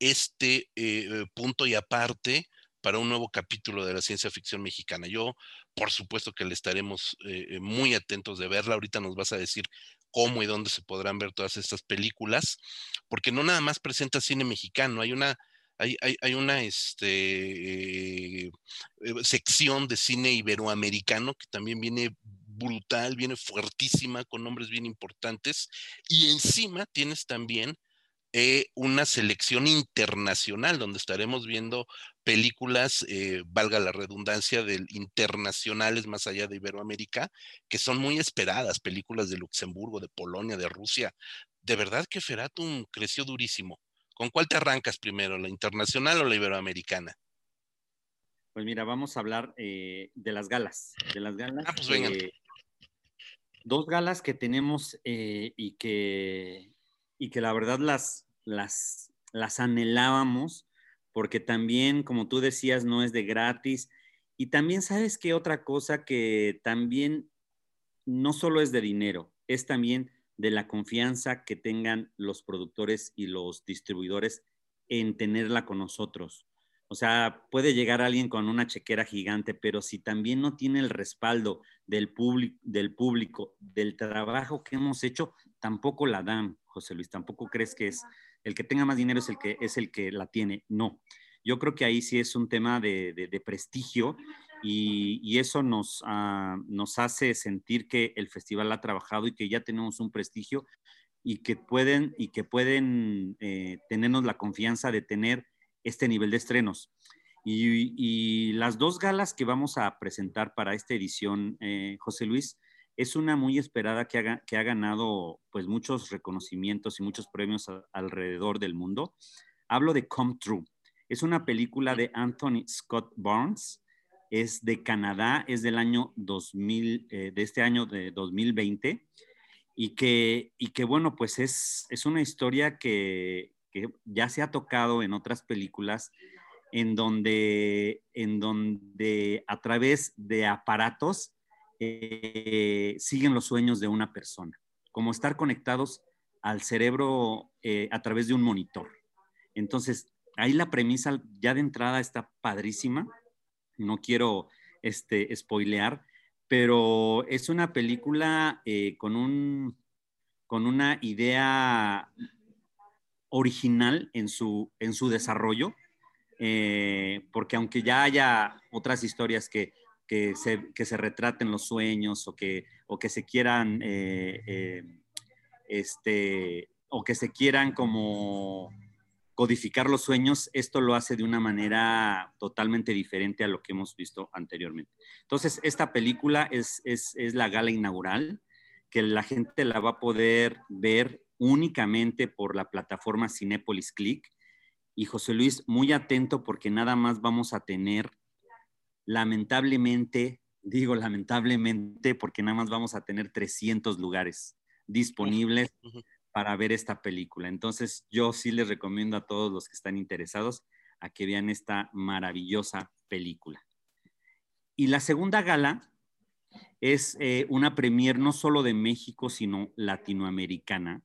este eh, punto y aparte para un nuevo capítulo de la ciencia ficción mexicana. Yo, por supuesto que le estaremos eh, muy atentos de verla. Ahorita nos vas a decir cómo y dónde se podrán ver todas estas películas, porque no nada más presenta cine mexicano, hay una, hay, hay, una este, eh, sección de cine iberoamericano que también viene brutal, viene fuertísima, con nombres bien importantes, y encima tienes también eh, una selección internacional donde estaremos viendo películas, eh, valga la redundancia, del internacionales más allá de Iberoamérica, que son muy esperadas, películas de Luxemburgo, de Polonia, de Rusia. De verdad que Feratum creció durísimo. ¿Con cuál te arrancas primero, la internacional o la iberoamericana? Pues mira, vamos a hablar eh, de las galas. De las galas. Ah, pues vengan. Dos galas que tenemos y que y que la verdad las, las, las anhelábamos, porque también, como tú decías, no es de gratis. Y también sabes que otra cosa que también no solo es de dinero, es también de la confianza que tengan los productores y los distribuidores en tenerla con nosotros. O sea, puede llegar alguien con una chequera gigante, pero si también no tiene el respaldo del, del público, del trabajo que hemos hecho, tampoco la dan. José Luis, tampoco crees que es el que tenga más dinero es el que, es el que la tiene. No, yo creo que ahí sí es un tema de, prestigio y, eso nos, ah, nos hace sentir que el festival ha trabajado y que ya tenemos un prestigio y que pueden, y que pueden eh, tenernos la confianza de tener este nivel de estrenos. Y, las dos galas que vamos a presentar para esta edición, eh, José Luis, es una muy esperada que ha, que ha ganado pues muchos reconocimientos y muchos premios alrededor del mundo. Hablo de Come True. Es una película de Anthony Scott Barnes. Es de Canadá, es del año 2000, eh, de este año de 2020. Y que, y que bueno, pues es, es una historia que, que ya se ha tocado en otras películas en donde, en donde a través de aparatos eh, siguen los sueños de una persona, como estar conectados al cerebro eh, a través de un monitor. Entonces, ahí la premisa ya de entrada está padrísima. No quiero este, spoilear, pero es una película eh, con, un, con una idea original en su, en su desarrollo, porque aunque ya haya otras historias que que se, retraten los sueños o que, o que se quieran, eh, eh, este, o que se quieran como codificar los sueños, esto lo hace de una manera totalmente diferente a lo que hemos visto anteriormente. Entonces, esta película es, es, es la gala inaugural, que la gente la va a poder ver únicamente por la plataforma Cinepolis Click. Y José Luis, muy atento porque nada más vamos a tener lamentablemente, digo lamentablemente porque nada más vamos a tener 300 lugares disponibles para ver esta película. Entonces, yo sí les recomiendo a todos los que están interesados a que vean esta maravillosa película. Y la segunda gala es eh, una premier no solo de México, sino latinoamericana,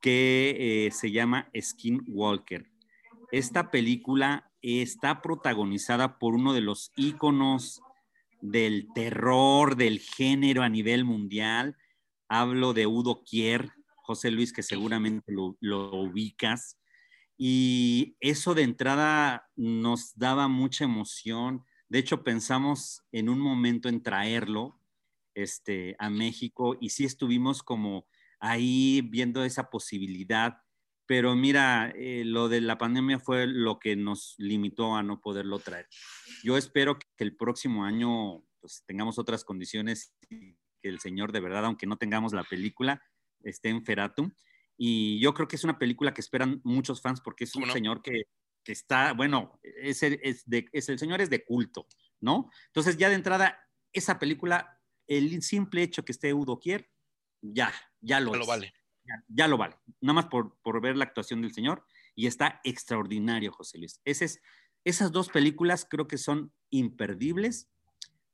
que eh, se llama Skinwalker. Esta película está protagonizada por uno de los íconos del terror, del género a nivel mundial. Hablo de Udo Kier, José Luis, que seguramente lo, ubicas. Y eso de entrada nos daba mucha emoción. De hecho, pensamos en un momento en traerlo este, a México y sí estuvimos como ahí viendo esa posibilidad pero mira, eh, lo de la pandemia fue lo que nos limitó a no poderlo traer. Yo espero que el próximo año pues, tengamos otras condiciones y que el Señor de verdad, aunque no tengamos la película, esté en Feratum. Y yo creo que es una película que esperan muchos fans porque es un señor que, que, está, bueno, es el, es, de, es el señor es de culto, ¿no? Entonces ya de entrada, esa película, el simple hecho que esté Udo Kier, ya, ya lo, lo vale ya, lo vale, nada más por, ver la actuación del señor y está extraordinario, José Luis. esas dos películas creo que son imperdibles.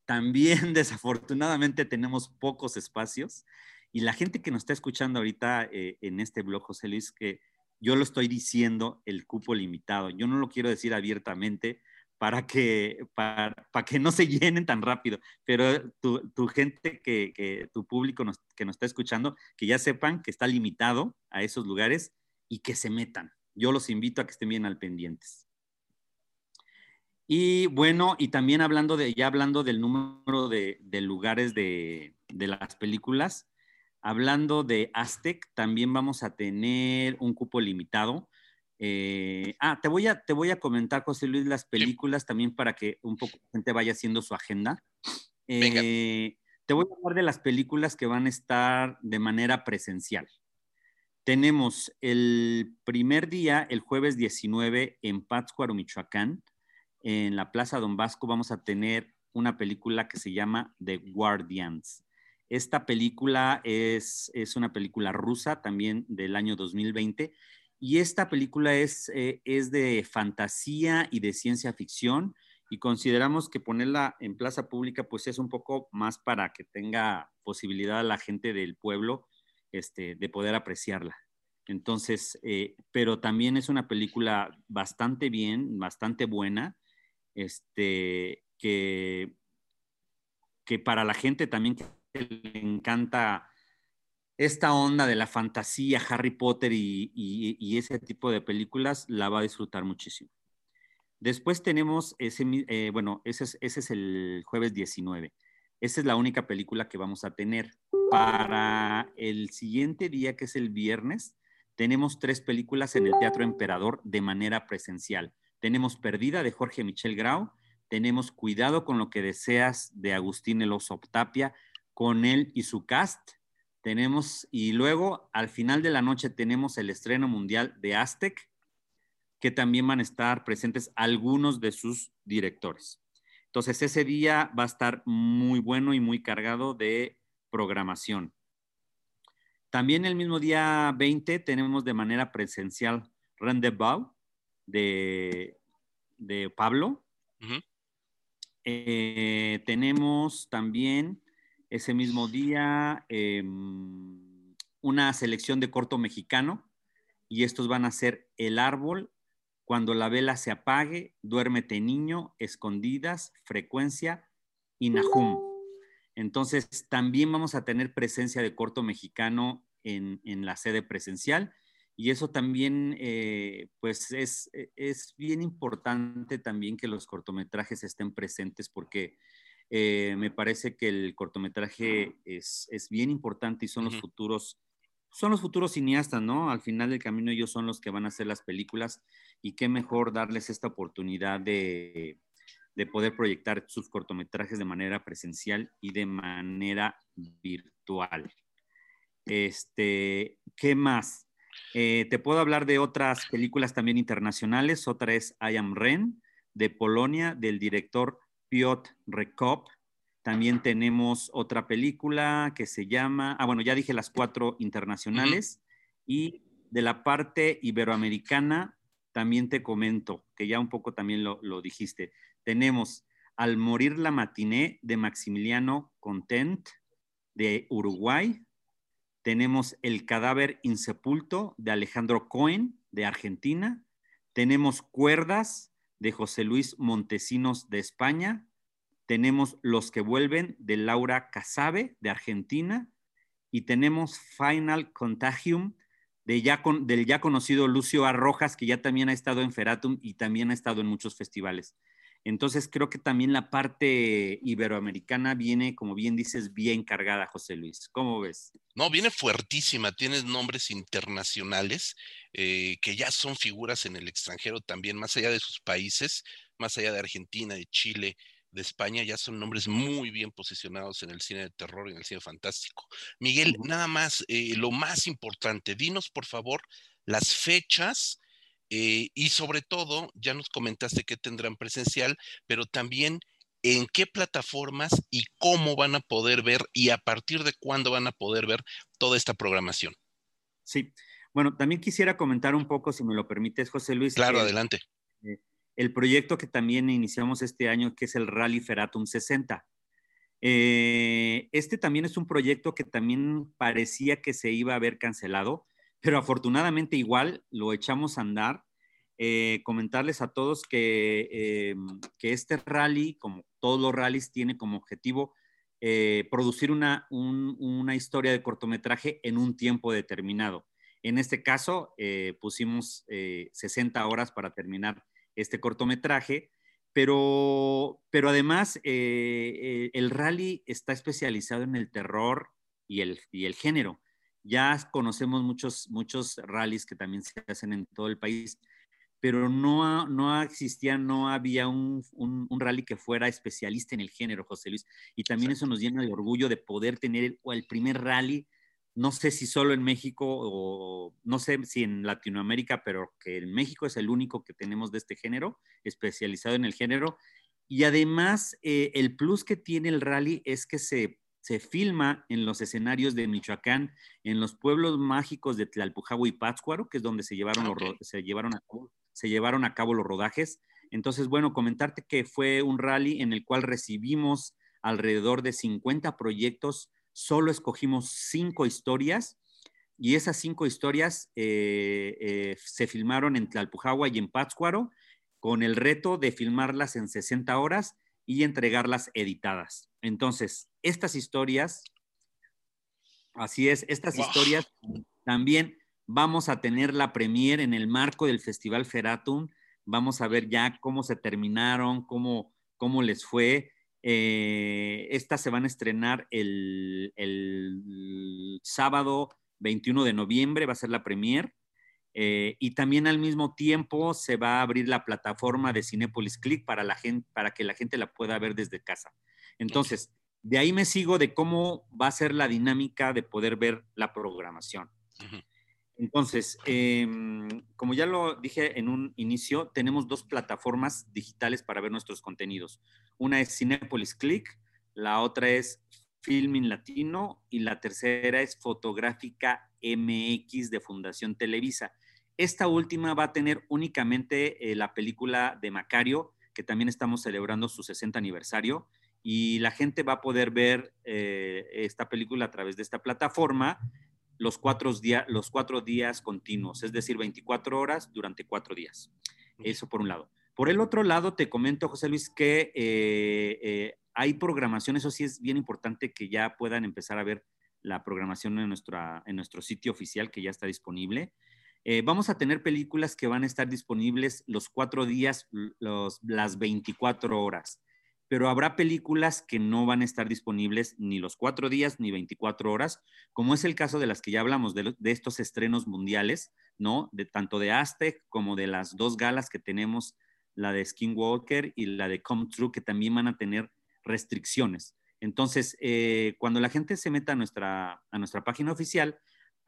También desafortunadamente tenemos pocos espacios y la gente que nos está escuchando ahorita eh, en este blog, José Luis, que yo lo estoy diciendo el cupo limitado. Yo no lo quiero decir abiertamente para que, para, que no se llenen tan rápido. Pero tu, tu gente, que, que, tu público que nos está escuchando, que ya sepan que está limitado a esos lugares y que se metan. Yo los invito a que estén bien al pendientes. Y bueno, y también hablando de, ya hablando del número de, de lugares de, de, las películas, hablando de Aztec, también vamos a tener un cupo limitado. Eh, ah, te voy, a, te voy a comentar, José Luis, las películas también para que un poco la gente vaya haciendo su agenda. Eh, te voy a hablar de las películas que van a estar de manera presencial. Tenemos el primer día, el jueves 19, en Pátzcuaro, Michoacán, en la Plaza Don Vasco, vamos a tener una película que se llama The Guardians. Esta película es, es una película rusa también del año 2020 y esta película es, eh, es de fantasía y de ciencia ficción y consideramos que ponerla en plaza pública pues es un poco más para que tenga posibilidad a la gente del pueblo este, de poder apreciarla. Entonces, eh, pero también es una película bastante bien, bastante buena, este, que, que para la gente también que le encanta esta onda de la fantasía, Harry Potter y, ese tipo de películas, la va a disfrutar muchísimo. Después tenemos ese, eh, bueno, ese es, ese es el jueves 19. Esa es la única película que vamos a tener. Para el siguiente día, que es el viernes, tenemos tres películas en el Teatro Emperador de manera presencial. Tenemos Perdida de Jorge Michel Grau, tenemos Cuidado con lo que deseas de Agustín Eloso con él y su cast. Tenemos, y luego al final de la noche tenemos el estreno mundial de Aztec, que también van a estar presentes algunos de sus directores. Entonces, ese día va a estar muy bueno y muy cargado de programación. También el mismo día 20 tenemos de manera presencial Rendezvous de, de Pablo. Eh, tenemos también ese mismo día em, una selección de corto mexicano y estos van a ser El Árbol, cuando la vela se apague, duérmete niño, escondidas, frecuencia y Nahum. Entonces, también vamos a tener presencia de corto mexicano en, la sede presencial y eso también, eh, pues, es, es, bien importante también que los cortometrajes estén presentes porque eh, me parece que el cortometraje es, es bien importante y son los futuros son los futuros cineastas, ¿no? Al final del camino ellos son los que van a hacer las películas y qué mejor darles esta oportunidad de, poder proyectar sus cortometrajes de manera presencial y de manera virtual. Este, ¿qué más? Eh, te puedo hablar de otras películas también internacionales. Otra es I Am Ren, de Polonia, del director Piotr Rekop. También tenemos otra película que se llama, ah, bueno, ya dije las cuatro internacionales. Y de la parte iberoamericana, también te comento, que ya un poco también lo, dijiste. Tenemos Al morir la matiné de Maximiliano Content de Uruguay. Tenemos El cadáver insepulto de Alejandro Cohen de Argentina. Tenemos Cuerdas de José Luis Montesinos de España. Tenemos Los que vuelven de Laura Casabe de Argentina. Y tenemos Final Contagium ya del ya conocido Lucio Arrojas, que ya también ha estado en Feratum y también ha estado en muchos festivales. Entonces creo que también la parte iberoamericana viene, como bien dices, bien cargada, José Luis. ¿Cómo ves? No, viene fuertísima, tienes nombres internacionales eh, que ya son figuras en el extranjero también, más allá de sus países, más allá de Argentina, de Chile, de España ya son nombres muy bien posicionados en el cine de terror y en el cine fantástico. Miguel, nada más, eh, lo más importante, dinos por favor las fechas eh, y sobre todo, ya nos comentaste que tendrán presencial, pero también en qué plataformas y cómo van a poder ver y a partir de cuándo van a poder ver toda esta programación. Sí, bueno, también quisiera comentar un poco, si me lo permites, José Luis. Claro, adelante. Eh, el proyecto que también iniciamos este año, que es el Rally Feratum 60. Eh, este también es un proyecto que también parecía que se iba a haber cancelado, pero afortunadamente igual lo echamos a andar. eh, comentarles a todos que, eh, que, este rally, como todos los rallies, tiene como objetivo eh, producir una, una, historia de cortometraje en un tiempo determinado. En este caso, pusimos 60 horas para terminar este cortometraje, pero, pero además el rally está especializado en el terror y el, y el género. Ya conocemos muchos, muchos rallies que también se hacen en todo el país, pero no, no existía, no había un, un, rally que fuera especialista en el género, José Luis. Y también eso nos llena de orgullo de poder tener el, el primer rally, no sé si solo en México o no sé si en Latinoamérica, pero que en México es el único que tenemos de este género, especializado en el género. Y además, eh, el plus que tiene el rally es que se se filma en los escenarios de Michoacán, en los pueblos mágicos de Tlalpujahua y Pátzcuaro, que es donde se llevaron, los, se llevaron, a cabo, se llevaron a cabo los rodajes. Entonces, bueno, comentarte que fue un rally en el cual recibimos alrededor de 50 proyectos, solo escogimos cinco historias y esas cinco historias eh, eh, se filmaron en Tlalpujahua y en Pátzcuaro con el reto de filmarlas en 60 horas y entregarlas editadas. Entonces, estas historias, así es, estas historias también vamos a tener la premier en el marco del Festival Feratum. Vamos a ver ya cómo se terminaron, cómo, cómo les fue. Eh, estas se van a estrenar el, el, sábado 21 de noviembre, va a ser la premier. Eh, y también al mismo tiempo se va a abrir la plataforma de Cinepolis Click para, la gente, para que la gente la pueda ver desde casa. Entonces, de ahí me sigo de cómo va a ser la dinámica de poder ver la programación. Entonces, em, como ya lo dije en un inicio, tenemos dos plataformas digitales para ver nuestros contenidos. Una es Cinepolis Click, la otra es Filming Latino y la tercera es Fotográfica MX de Fundación Televisa. Esta última va a tener únicamente eh, la película de Macario, que también estamos celebrando su 60 aniversario, y la gente va a poder ver eh, esta película a través de esta plataforma los cuatro, los cuatro días continuos, es decir, 24 horas durante cuatro días. Eso por un lado. Por el otro lado, te comento, José Luis, que eh, hay programación, eso sí es bien importante que ya puedan empezar a ver la programación en, nuestra, en nuestro sitio oficial que ya está disponible. Eh, vamos a tener películas que van a estar disponibles los cuatro días, los, las 24 horas, pero habrá películas que no van a estar disponibles ni los cuatro días ni 24 horas, como es el caso de las que ya hablamos, de, estos estrenos mundiales, ¿no? De tanto de Aztec como de las dos galas que tenemos, la de Skinwalker y la de Come True, que también van a tener restricciones. Entonces, eh, cuando la gente se meta a nuestra, a nuestra página oficial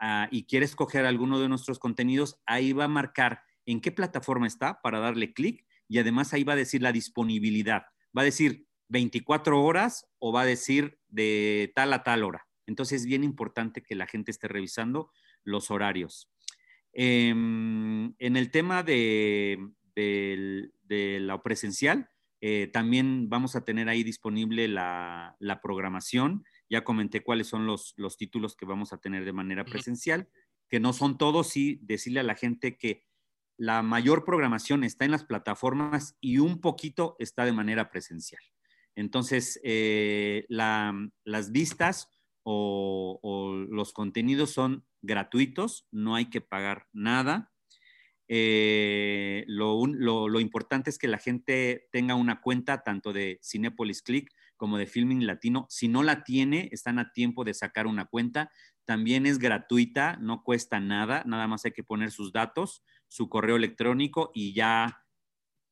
ah, y quiere escoger alguno de nuestros contenidos, ahí va a marcar en qué plataforma está para darle clic y además ahí va a decir la disponibilidad. Va a decir 24 horas o va a decir de tal a tal hora. Entonces es bien importante que la gente esté revisando los horarios. Em, en el tema de, de la presencial, eh, también vamos a tener ahí disponible la, programación. Ya comenté cuáles son los, títulos que vamos a tener de manera presencial, que no son todos, y decirle a la gente que la mayor programación está en las plataformas y un poquito está de manera presencial. Entonces, eh, las vistas o, los contenidos son gratuitos, no hay que pagar nada. Eh, lo, importante es que la gente tenga una cuenta tanto de Cinepolis Click como de Filming Latino. Si no la tiene, están a tiempo de sacar una cuenta. También es gratuita, no cuesta nada, nada más hay que poner sus datos, su correo electrónico y ya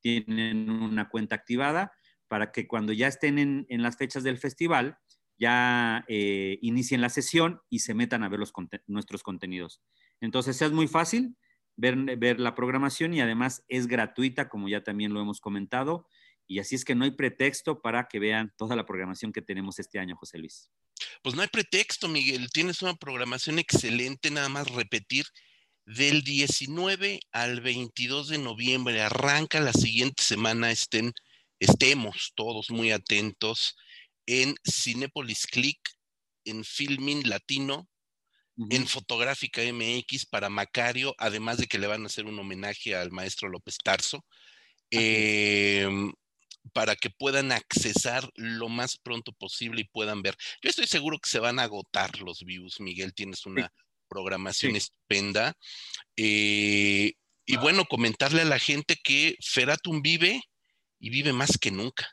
tienen una cuenta activada para que cuando ya estén en, las fechas del festival, ya eh, inicien la sesión y se metan a ver los, nuestros contenidos. Entonces es muy fácil, ver, la programación y además es gratuita, como ya también lo hemos comentado. Y así es que no hay pretexto para que vean toda la programación que tenemos este año, José Luis. Pues no hay pretexto, Miguel. Tienes una programación excelente, nada más repetir. Del 19 al 22 de noviembre arranca la siguiente semana, estén, estemos todos muy atentos en Cinepolis Click, en Filming Latino, en Fotográfica MX para Macario, además de que le van a hacer un homenaje al maestro López Tarso, em, para que puedan accesar lo más pronto posible y puedan ver. Yo estoy seguro que se van a agotar los views, Miguel, tienes una programación estupenda. Eh, y bueno, comentarle a la gente que Feratum vive y vive más que nunca.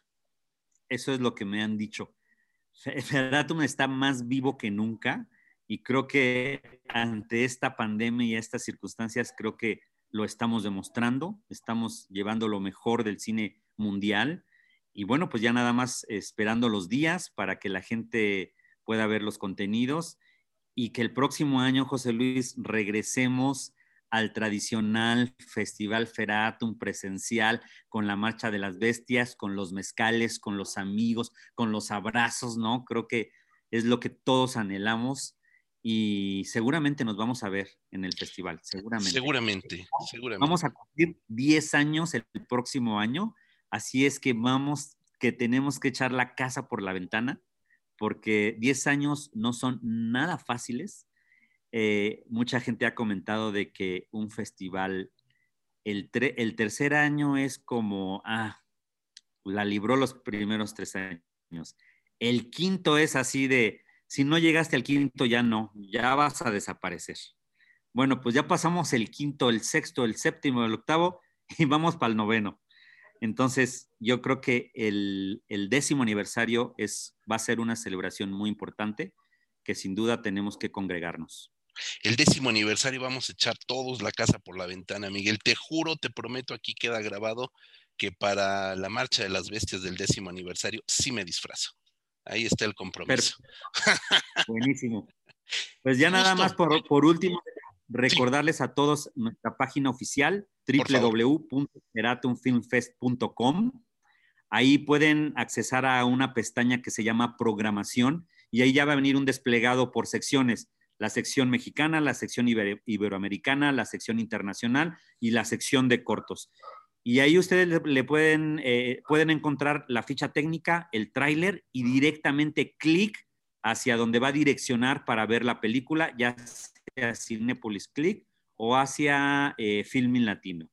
Eso es lo que me han dicho. Feratum está más vivo que nunca y creo que ante esta pandemia y estas circunstancias, creo que lo estamos demostrando, estamos llevando lo mejor del cine mundial y bueno, pues ya nada más esperando los días para que la gente pueda ver los contenidos y que el próximo año, José Luis, regresemos al tradicional Festival Feratum presencial con la Marcha de las Bestias, con los mezcales, con los amigos, con los abrazos, ¿no? Creo que es lo que todos anhelamos y seguramente nos vamos a ver en el festival, seguramente. Seguramente, seguramente. Vamos a cumplir 10 años el próximo año, así es que vamos, que tenemos que echar la casa por la ventana, porque 10 años no son nada fáciles eh, mucha gente ha comentado de que un festival, el, el, tercer año es como, ah, la libró los primeros tres años. El quinto es así de, si no llegaste al quinto, ya no, ya vas a desaparecer. Bueno, pues ya pasamos el quinto, el sexto, el séptimo, el octavo y vamos para el noveno. Entonces, yo creo que el, el, décimo aniversario es, va a ser una celebración muy importante que sin duda tenemos que congregarnos. El décimo aniversario vamos a echar todos la casa por la ventana, Miguel. Te juro, te prometo, aquí queda grabado que para la marcha de las bestias del décimo aniversario sí me disfrazo. Ahí está el compromiso. Buenísimo. Pues ya nada más por, por último, recordarles a todos nuestra página oficial www.eratumfilmfest.com. Ahí pueden accesar a una pestaña que se llama programación y ahí ya va a venir un desplegado por secciones la sección mexicana, la sección iberoamericana, la sección internacional y la sección de cortos. Y ahí ustedes le, pueden, eh, pueden encontrar la ficha técnica, el tráiler y directamente clic hacia donde va a direccionar para ver la película, ya sea Cinepolis Click o hacia eh, Filming Latino.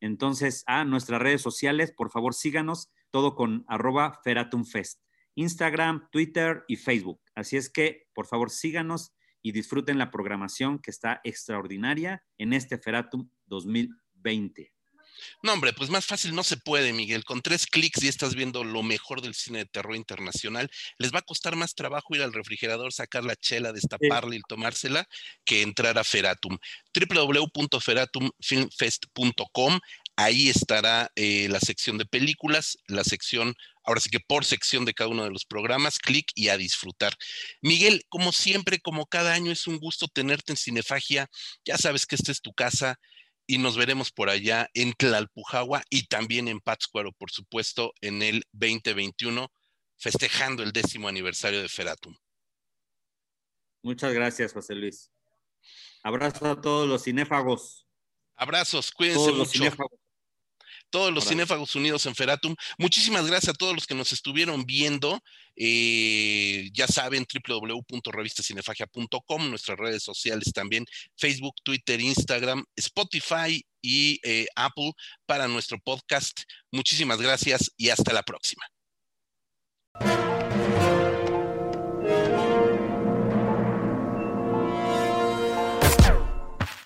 Entonces, a nuestras redes sociales, por favor síganos, todo con arroba Feratumfest, Instagram, Twitter y Facebook. Así es que, por favor, síganos y disfruten la programación que está extraordinaria en este Feratum 2020. No, hombre, pues más fácil no se puede, Miguel. Con tres clics y estás viendo lo mejor del cine de terror internacional. Les va a costar más trabajo ir al refrigerador, sacar la chela, destaparla y tomársela que entrar a Feratum. www.feratumfilmfest.com. Ahí estará eh, la sección de películas, la sección ahora sí que por sección de cada uno de los programas, clic y a disfrutar. Miguel, como siempre, como cada año, es un gusto tenerte en Cinefagia. Ya sabes que esta es tu casa y nos veremos por allá en Tlalpujagua y también en Pátzcuaro, por supuesto, en el 2021, festejando el décimo aniversario de Feratum. Muchas gracias, José Luis. Abrazo a todos los cinéfagos. Abrazos, cuídense mucho todos los cinéfagos unidos en Feratum. Muchísimas gracias a todos los que nos estuvieron viendo. Eh, ya saben, www.revistacinefagia.com, nuestras redes sociales también, Facebook, Twitter, Instagram, Spotify y eh, Apple para nuestro podcast. Muchísimas gracias y hasta la próxima.